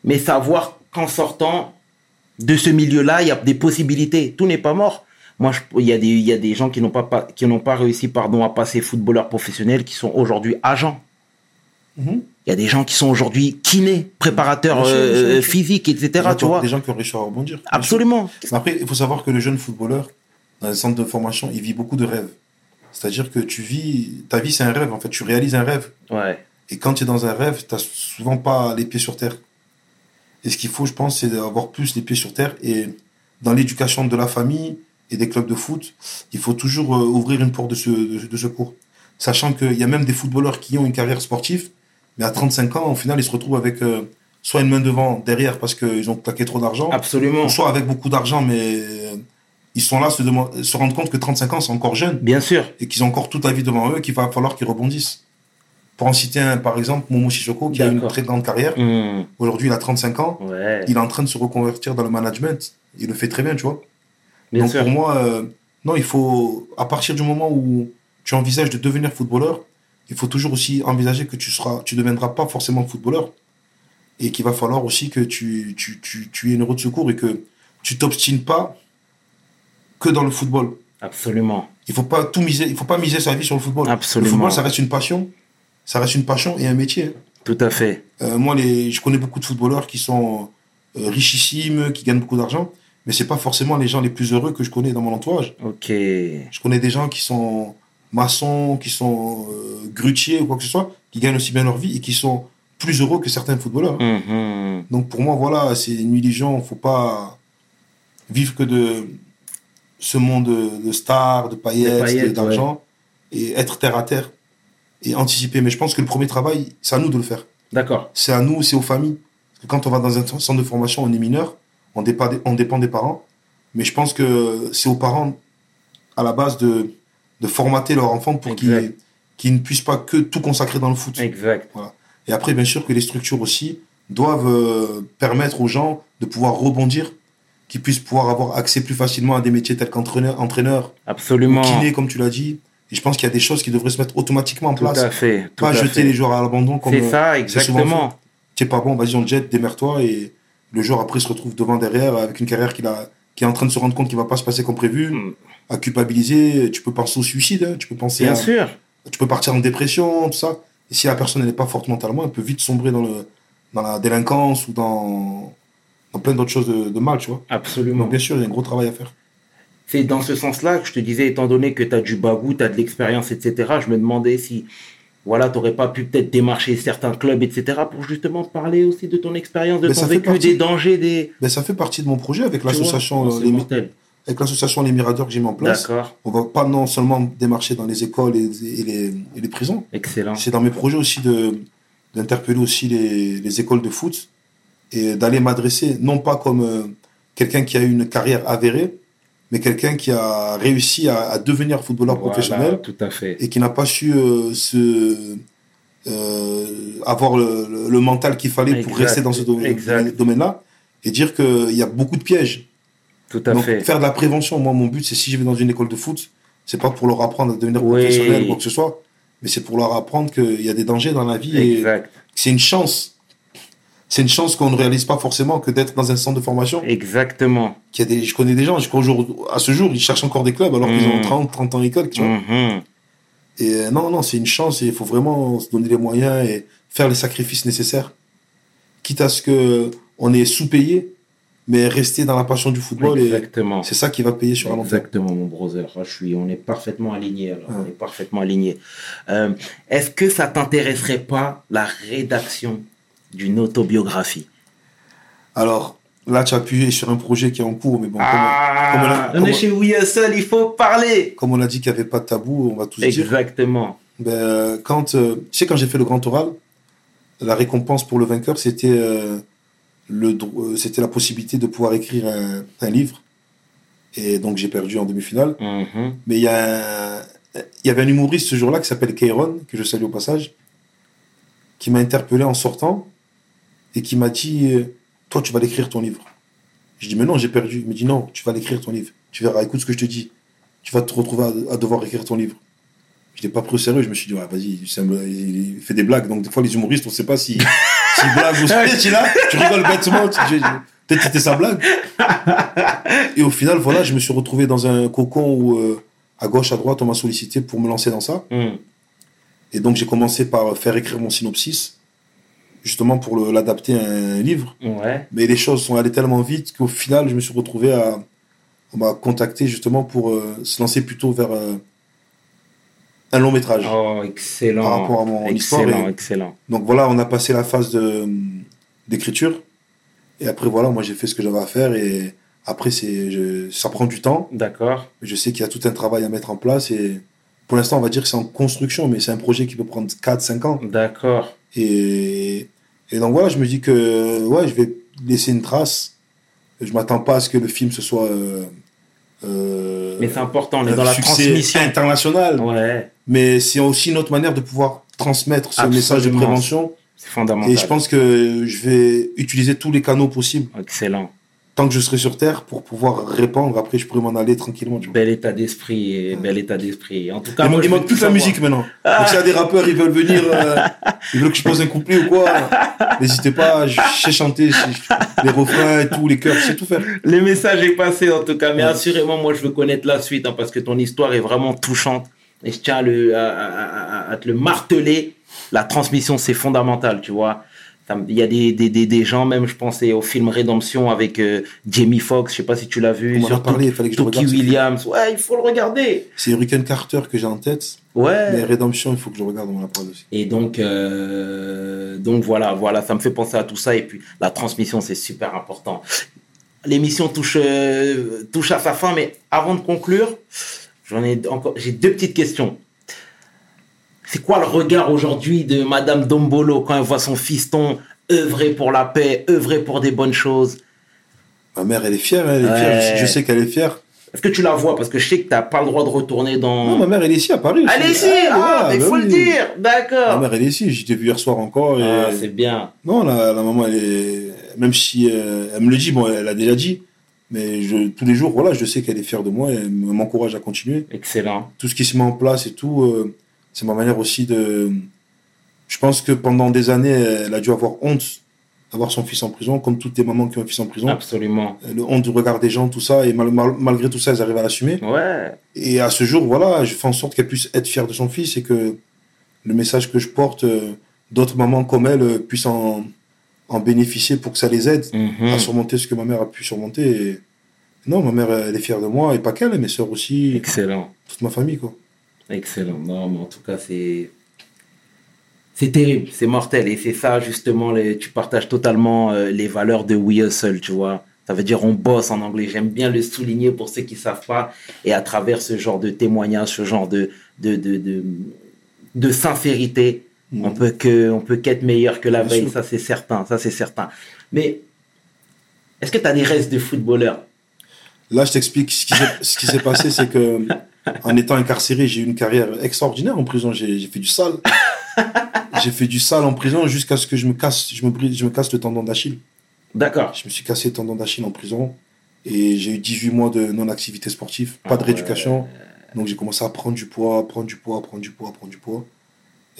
mais savoir qu'en sortant de ce milieu-là, il y a des possibilités. Tout n'est pas mort. Moi, il y a des, il y a des gens qui n'ont pas, pas- qui n'ont pas réussi, pardon, à passer footballeurs professionnels, qui sont aujourd'hui agents. Mhm. Il y a des gens qui sont aujourd'hui kinés, préparateurs Bien sûr, bien sûr, euh, bien sûr. physiques, etc. Gens Tu vois Des gens qui ont réussi à rebondir. Absolument. Après, il faut savoir que le jeune footballeur, dans les centres de formation, il vit beaucoup de rêves. C'est-à-dire que tu vis, ta vie c'est un rêve, en fait, tu réalises un rêve. Ouais. Et quand tu es dans un rêve, tu souvent pas les pieds sur terre. Et ce qu'il faut, je pense, c'est d'avoir plus les pieds sur terre. Et dans l'éducation de la famille et des clubs de foot, il faut toujours euh, ouvrir une porte de, ce, de, de secours. Sachant qu'il y a même des footballeurs qui ont une carrière sportive, mais à 35 ans, au final, ils se retrouvent avec euh, soit une main devant, derrière, parce qu'ils ont claqué trop d'argent, Absolument. ou soit avec beaucoup d'argent, mais euh, ils sont là, se, se rendre compte que 35 ans, c'est encore jeune Bien sûr. et qu'ils ont encore toute la vie devant eux, qu'il va falloir qu'ils rebondissent. Pour en citer un, par exemple, Momo Sissoko, qui a une très grande carrière. Mmh. Aujourd'hui, il a 35 ans. Ouais. Il est en train de se reconvertir dans le management. Il le fait très bien, tu vois. Bien Donc sûr. pour moi, euh, non, il faut, à partir du moment où tu envisages de devenir footballeur, il faut toujours aussi envisager que tu seras, tu deviendras pas forcément footballeur. Et qu'il va falloir aussi que tu, tu, tu, tu aies une route de secours et que tu t'obstines pas que dans le football. Absolument. Il faut pas tout miser, il faut pas miser sa vie sur le football. Absolument. Le football, ça reste une passion. Ça reste une passion et un métier. Tout à fait. Euh, moi, les, je connais beaucoup de footballeurs qui sont euh, richissimes, qui gagnent beaucoup d'argent, mais c'est pas forcément les gens les plus heureux que je connais dans mon entourage. Ok. Je connais des gens qui sont maçons, qui sont euh, grutiers ou quoi que ce soit, qui gagnent aussi bien leur vie et qui sont plus heureux que certains footballeurs. Mhm. Donc pour moi, voilà, c'est une illusion. Faut pas vivre que de ce monde de, de stars, de paillettes, paillettes, de- d'argent, et être terre à terre et anticiper. Mais je pense que le premier travail, c'est à nous de le faire. D'accord. C'est à nous, c'est aux familles. Parce que quand on va dans un centre de formation, on est mineur, on dépend des, on dépend des parents. Mais je pense que c'est aux parents, à la base, de, de formater leur enfant pour qu'ils qu'ils ne puissent pas que tout consacrer dans le foot. Exact. Et après, bien sûr que les structures aussi doivent euh, permettre aux gens de pouvoir rebondir, qu'ils puissent pouvoir avoir accès plus facilement à des métiers tels qu'entraîneur, entraîneur, Absolument. kiné, comme tu l'as dit. Et je pense qu'il y a des choses qui devraient se mettre automatiquement en Tout place. à fait. Tout Pas à jeter fait. les joueurs à l'abandon comme C'est euh, ça, c'est exactement. t'es pas bon, vas-y, on te jette, démerde-toi. Et le joueur, après, se retrouve devant, derrière, avec une carrière qu'il a, qui est en train de se rendre compte qu'il va pas se passer comme prévu, Mm. à culpabiliser. Tu peux penser au suicide, hein, tu peux penser Bien à- sûr. tu peux partir en dépression, tout ça. Et si la personne n'est pas forte mentalement, elle peut vite sombrer dans, le, dans la délinquance ou dans, dans plein d'autres choses de, de mal, tu vois. Absolument. Donc, bien sûr, il y a un gros travail à faire. C'est dans ce sens-là que je te disais, étant donné que tu as du bagou, tu as de l'expérience, etc., je me demandais si voilà, tu n'aurais pas pu peut-être démarcher certains clubs, etc., pour justement parler aussi de ton expérience, de Mais ton ça fait vécu, partie- des dangers, des... Mais ça fait partie de mon projet avec l'association c'est les, avec l'association Les Miradors que j'ai mis en place. D'accord, On va pas non seulement démarcher dans les écoles et, et les, et les prisons. excellent. C'est dans mes projets aussi de d'interpeller aussi les, les écoles de foot et d'aller m'adresser, non pas comme euh, quelqu'un qui a eu une carrière avérée, mais quelqu'un qui a réussi à, à devenir footballeur Voilà, professionnel tout à fait. et qui n'a pas su euh, se euh, avoir le, le- le mental qu'il fallait pour rester dans ce domaine-là et dire qu'il y a beaucoup de pièges. Tout à Donc fait. faire de la prévention, moi mon but c'est si je vais dans une école de foot, c'est pas pour leur apprendre à devenir Oui. professionnel ou quoi que ce soit, mais c'est pour leur apprendre qu'il y a des dangers dans la vie et Exact. que c'est une chance. C'est une chance qu'on ne réalise pas forcément que d'être dans un centre de formation. Exactement. Qu'il y a des, je connais des gens, jusqu'au jour, à ce jour, ils cherchent encore des clubs alors qu'ils Mm. ont 30, 30 ans d'école, tu vois. Mhm. Et euh, non, non, c'est une chance et il faut vraiment se donner les moyens et faire les sacrifices nécessaires. Quitte à ce que on est sous-payé, mais rester dans la passion du football Exactement. c'est ça qui va payer sur un long terme. Exactement, mon brother. Ah, Je suis, on est parfaitement alignés. alors. Ouais. On est parfaitement alignés. Euh, Est-ce que ça t'intéresserait pas la rédaction d'une autobiographie Alors là, tu as appuyé sur un projet qui est en cours, mais bon, Ah, comme, comme on a- on est comme- chez We Hustle, il faut parler. comme on a dit qu'il n'y avait pas de tabou, on va tous dire. Exactement. Ben, euh, quand, euh, tu sais, quand j'ai fait le grand oral, la récompense pour le vainqueur, c'était euh, le, dro- c'était la possibilité de pouvoir écrire un, un livre. Et donc j'ai perdu en demi-finale. Mhm. Mais il y, a y avait un humoriste ce jour-là qui s'appelle Kairon, que je salue au passage, qui m'a interpellé en sortant et qui m'a dit euh, Toi, tu vas l'écrire ton livre. Je dis Mais non, j'ai perdu. Il me dit Non, tu vas l'écrire ton livre. Tu verras, écoute ce que je te dis. Tu vas te retrouver à, à devoir écrire ton livre. Je l'ai pas pris au sérieux. Je me suis dit Ouais, vas-y, il fait des blagues. Donc, des fois, les humoristes, on sait pas si, *laughs* si blague ou si là, tu rigoles bêtement. Peut-être que c'était sa blague. Et au final, voilà, je me suis retrouvé dans un cocon où, euh, à gauche, à droite, on m'a sollicité pour me lancer dans ça. Mhm. Et donc, j'ai commencé par faire écrire mon synopsis, justement pour l'adapter à un livre. Ouais. Mais les choses sont allées tellement vite qu'au final, je me suis retrouvé à. On m'a contacté justement pour euh, se lancer plutôt vers euh, un long métrage. Oh, excellent. Par rapport à mon histoire excellent, et- excellent. Donc voilà, on a passé la phase de d'écriture. Et après, voilà, moi j'ai fait ce que j'avais à faire. Et après, c'est ça prend du temps. D'accord. Je sais qu'il y a tout un travail à mettre en place. Et pour l'instant, on va dire que c'est en construction, mais c'est un projet qui peut prendre 4-5 ans. D'accord. Et, et donc voilà, je me dis que ouais, je vais laisser une trace. Je m'attends pas à ce que le film ce soit. euh, euh, Mais c'est important, on est un dans la transmission. international. Ouais, Mais c'est aussi une autre manière de pouvoir transmettre ce Absolument. message de prévention. c'est fondamental. Et je pense que je vais utiliser tous les canaux possibles Excellent. Tant que je serai sur Terre pour pouvoir répandre. Après, je pourrai m'en aller tranquillement. tu vois. Bel état d'esprit, bel état d'esprit. En tout cas, Il moi, il manque tout plus que la musique maintenant. Donc, s'il y a des rappeurs, ils veulent venir, euh, ils veulent que je pose un couplet ou quoi, n'hésitez pas, je sais chanter, je- les refrains et tout, les chœurs, je sais tout faire. Le message est passé en tout cas, mais Ouais. assurément, moi je veux connaître la suite hein, parce que ton histoire est vraiment touchante et je tiens à, le, à, à- à- à te le marteler. La transmission, c'est fondamental, tu vois. Il y a des, des, des, des gens, même je pensais au film Rédemption avec euh, Jamie Foxx, je sais pas si tu l'as vu, On sur parlé, il fallait que je film. Williams. Ouais, il faut le regarder. C'est Hurricane Carter que j'ai en tête, Ouais. mais Redemption, il faut que je regarde, on m'en a parlé aussi. Et donc, euh, donc voilà, voilà, ça me fait penser à tout ça. Et puis la transmission, c'est super important. L'émission touche, euh, touche à sa fin, mais avant de conclure, j'en ai encore, j'ai deux petites questions. C'est quoi le regard aujourd'hui de Madame Dombolo quand elle voit son fiston œuvrer pour la paix, œuvrer pour des bonnes choses? Ma mère, elle est fière, hein, elle est Ouais. fière, je sais- qu'elle est fière. Est-ce que tu la vois? Parce que je sais que tu n'as pas le droit de retourner dans. Non, ma mère, elle est ici à Paris. Elle est ici? Ah, Ah, mais il bah faut oui. le dire Ma D'accord mère, elle est ici, j'étais vu hier soir encore. Et... Ah, C'est bien. Non, la, la maman, elle est. Même si euh, elle me le dit, bon, elle a déjà dit, mais je, tous les jours, voilà, je sais qu'elle est fière de moi et elle m'encourage à continuer. Excellent. Tout ce qui se met en place et tout, euh, c'est ma manière aussi de. Je pense que pendant des années, elle a dû avoir honte d'avoir son fils en prison, comme toutes les mamans qui ont un fils en prison. Absolument. Le honte du regard des gens, tout ça, et mal- mal- malgré tout ça, elles arrivent à l'assumer. Ouais. Et à ce jour, voilà, je fais en sorte qu'elle puisse être fière de son fils et que le message que je porte, euh, d'autres mamans comme elle euh, puissent en, en bénéficier pour que ça les aide Mhm. à surmonter ce que ma mère a pu surmonter. Et non, ma mère, elle est fière de moi, et pas qu'elle, mes sœurs aussi, Excellent. toute ma famille, quoi. Excellent. Non, mais en tout cas, c'est. C'est terrible, c'est mortel. Et c'est ça, justement, les... tu partages totalement euh, les valeurs de We Hustle, tu vois. Ça veut dire on bosse en anglais. J'aime bien le souligner pour ceux qui savent pas. Et à travers ce genre de témoignage, ce genre de, de, de, de, de sincérité, on peut que on peut qu'être meilleur que la Bien veille. sûr. Ça, c'est certain. Ça, c'est certain. Mais Est-ce que tu as des restes de footballeur? Là, je t'explique ce qui s'est passé, c'est que *laughs* *laughs* en étant incarcéré, j'ai eu une carrière extraordinaire en prison. J'ai fait du sale. *laughs* j'ai fait du sale en prison jusqu'à ce que je me casse, je me brise, je me casse le tendon d'Achille. D'accord. Je me suis cassé le tendon d'Achille en prison et j'ai eu 18 mois de non-activité sportive, pas de Ah rééducation. Donc j'ai commencé à prendre du poids, prendre du poids, prendre du poids, prendre du poids.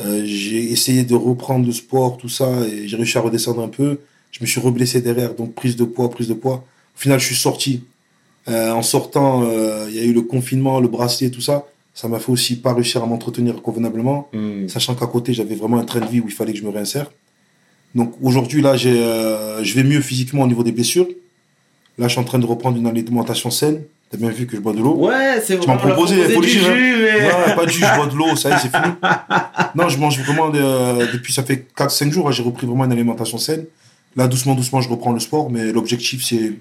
Euh, j'ai essayé de reprendre le sport, tout ça, et j'ai réussi à redescendre un peu. Je me suis reblessé derrière, donc prise de poids, prise de poids. Au final, je suis sorti. Euh, en sortant, euh, il y a eu le confinement, le bracelet, tout ça. Ça m'a fait aussi pas réussir à m'entretenir convenablement Hmm. sachant qu'à côté j'avais vraiment un train de vie où il fallait que je me réinsère. Donc aujourd'hui là j'ai, euh, je vais mieux physiquement au niveau des blessures. Là je suis en train de reprendre une alimentation saine. T'as bien vu que je bois de l'eau. Ouais, c'est Tu m'as vrai, on a proposé, faut le du dire, hein. pas de jus, je bois de l'eau, ça y est, c'est fini. *laughs* Non, je mange vraiment, depuis ça fait 4-5 jours, là, j'ai repris vraiment une alimentation saine. Là, doucement, doucement, je reprends le sport, mais l'objectif, c'est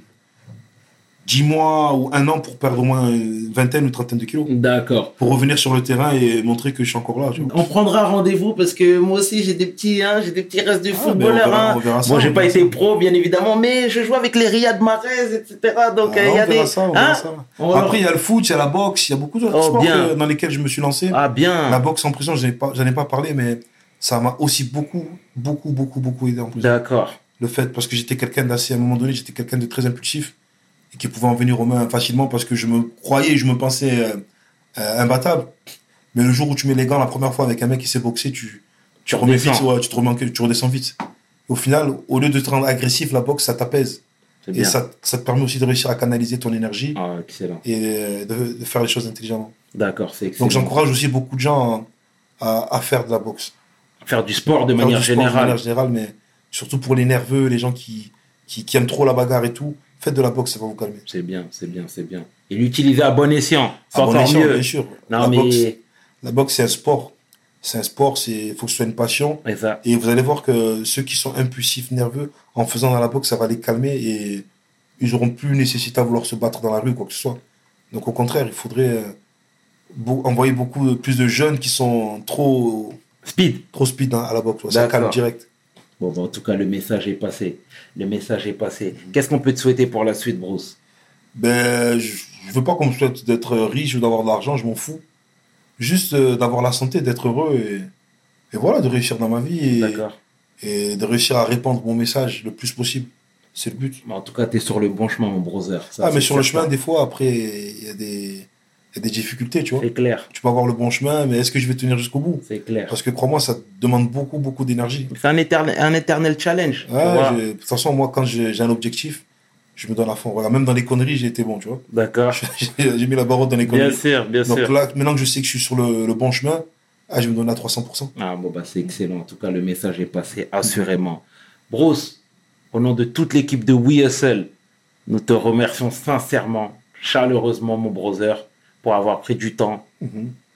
10 mois ou un an pour perdre au moins une vingtaine ou trentaine de kilos. D'accord. Pour revenir sur le terrain et montrer que je suis encore là. On prendra rendez-vous parce que moi aussi j'ai des petits, hein, j'ai des petits restes de Ah, footballeurs. mais on verra- hein. Bon, j'ai pas été pro bien évidemment, mais je joue avec les Riyad Mahrez, etc. Donc Ah, euh, il y a des. ça, on hein ça. On Après, il y a le foot, il y a la boxe, il y a beaucoup d'autres Oh, sports bien. dans lesquels je me suis lancé. Ah bien. La boxe en prison, je n'en ai, pas- j'en ai pas parlé, mais ça m'a aussi beaucoup, beaucoup, beaucoup, beaucoup aidé en prison. D'accord. Le fait, parce que j'étais quelqu'un d'assez, à un moment donné, j'étais quelqu'un de très impulsif et qui pouvait en venir aux mains facilement parce que je me croyais, je me pensais euh, euh, imbattable. Mais le jour où tu mets les gants la première fois avec un mec qui sait boxer, tu, tu remets vite, ouais, tu te remets, tu redescends vite. Au final, au lieu de te rendre agressif, la boxe, ça t'apaise. Et ça, ça te permet aussi de réussir à canaliser ton énergie Ah, et de, de faire les choses intelligemment. D'accord, c'est excellent. Donc j'encourage aussi beaucoup de gens à, à faire de la boxe. Faire du sport de Faire manière sport générale. De manière générale, mais surtout pour les nerveux, les gens qui, qui, qui aiment trop la bagarre et tout, faites de la boxe, ça va vous calmer. C'est bien, c'est bien, c'est bien. Et l'utiliser à bon escient, c'est À bon encore escient, mieux. bien sûr. Non la, mais boxe, la boxe, c'est un sport. C'est un sport, il faut que ce soit une passion. ça. Et vous allez voir que ceux qui sont impulsifs, nerveux, en faisant dans la boxe, ça va les calmer et ils auront plus nécessité à vouloir se battre dans la rue ou quoi que ce soit. Donc au contraire, il faudrait euh, envoyer beaucoup de- plus de jeunes qui sont trop, Speed. trop speed hein, à la boxe. Ça calme direct. Bon, bah, en tout cas, le message est passé. Le message est passé. Qu'est-ce qu'on peut te souhaiter pour la suite, Bruce? Ben, je, veux pas qu'on me souhaite d'être riche ou d'avoir de l'argent, je m'en fous. Juste euh, d'avoir la santé, d'être heureux et, et voilà, de réussir dans ma vie et, et de réussir à répandre mon message le plus possible. C'est le but. En tout cas, tu es sur le bon chemin, mon brother. Ça, ah, mais sur le chemin, des fois, après, il y, a des- y a des difficultés, tu vois. C'est clair. Tu peux avoir le bon chemin, mais est-ce que je vais tenir jusqu'au bout? C'est clair. Parce que crois-moi, ça demande beaucoup, beaucoup d'énergie. C'est un éternel, un éternel challenge. de toute façon, moi, quand j'ai un objectif, je me donne à fond. Regarde, même dans les conneries, j'ai été bon, tu vois. D'accord. *laughs* J'ai mis la barotte dans les Bien conneries. sûr, bien Donc sûr. là, maintenant que je sais que je suis sur le, le bon chemin, ah, je me donne à 300%. Ah bon bah c'est excellent. En tout cas, le message est passé assurément. Bruce, au nom de toute l'équipe de We Hustle, nous te remercions sincèrement, chaleureusement, mon brother, pour avoir pris du temps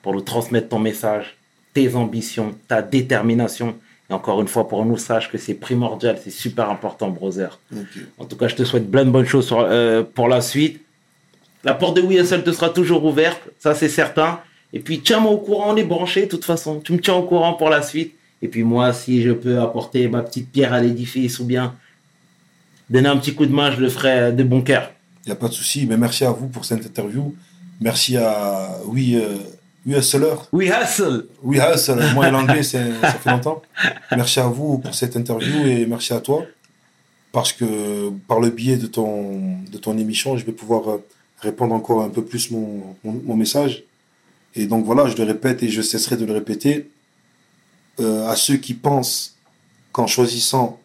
pour nous transmettre ton message, tes ambitions, ta détermination. Et encore une fois, pour nous, sache que c'est primordial, c'est super important, brother. En tout cas, je te souhaite plein de bonnes choses sur- euh, pour la suite. La porte de Hustle te sera toujours ouverte, ça c'est certain. Et puis, tiens-moi au courant, on est branché de toute façon. Tu me tiens au courant pour la suite. Et puis moi, si je peux apporter ma petite pierre à l'édifice ou bien donner un petit coup de main, je le ferai de bon cœur. Il n'y a pas de souci. Mais merci à vous pour cette interview. Merci à Oui, euh, oui Hustler. We Hustle Oui Hustle. Moi et l'anglais, ça fait longtemps. Merci à vous pour cette interview et merci à toi. Parce que par le biais de ton, de ton émission, je vais pouvoir euh, répondre encore un peu plus mon, mon, mon message. Et donc voilà, je le répète et je cesserai de le répéter. Euh, à ceux qui pensent qu'en choisissant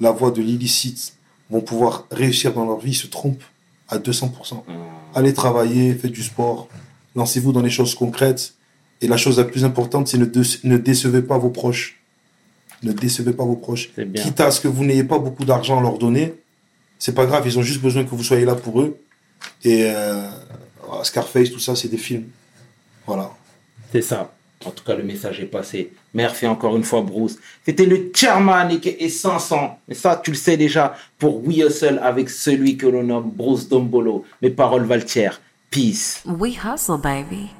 la voie de l'illicite vont pouvoir réussir dans leur vie, ils se trompent à 200%. Allez travailler, faites du sport, lancez-vous dans les choses concrètes. Et la chose la plus importante, c'est ne, dé- ne décevez pas vos proches. Ne décevez pas vos proches. Quitte à ce que vous n'ayez pas beaucoup d'argent à leur donner, c'est pas grave, ils ont juste besoin que vous soyez là pour eux. Et euh, Scarface, tout ça, c'est des films. Voilà. C'est ça. En tout cas, le message est passé. Merci encore une fois, Bruce. C'était le chairman et 500. Mais ça, tu le sais déjà, pour We Hustle avec celui que l'on nomme Bruce Dombolo. Mes paroles valent Peace. We hustle, baby.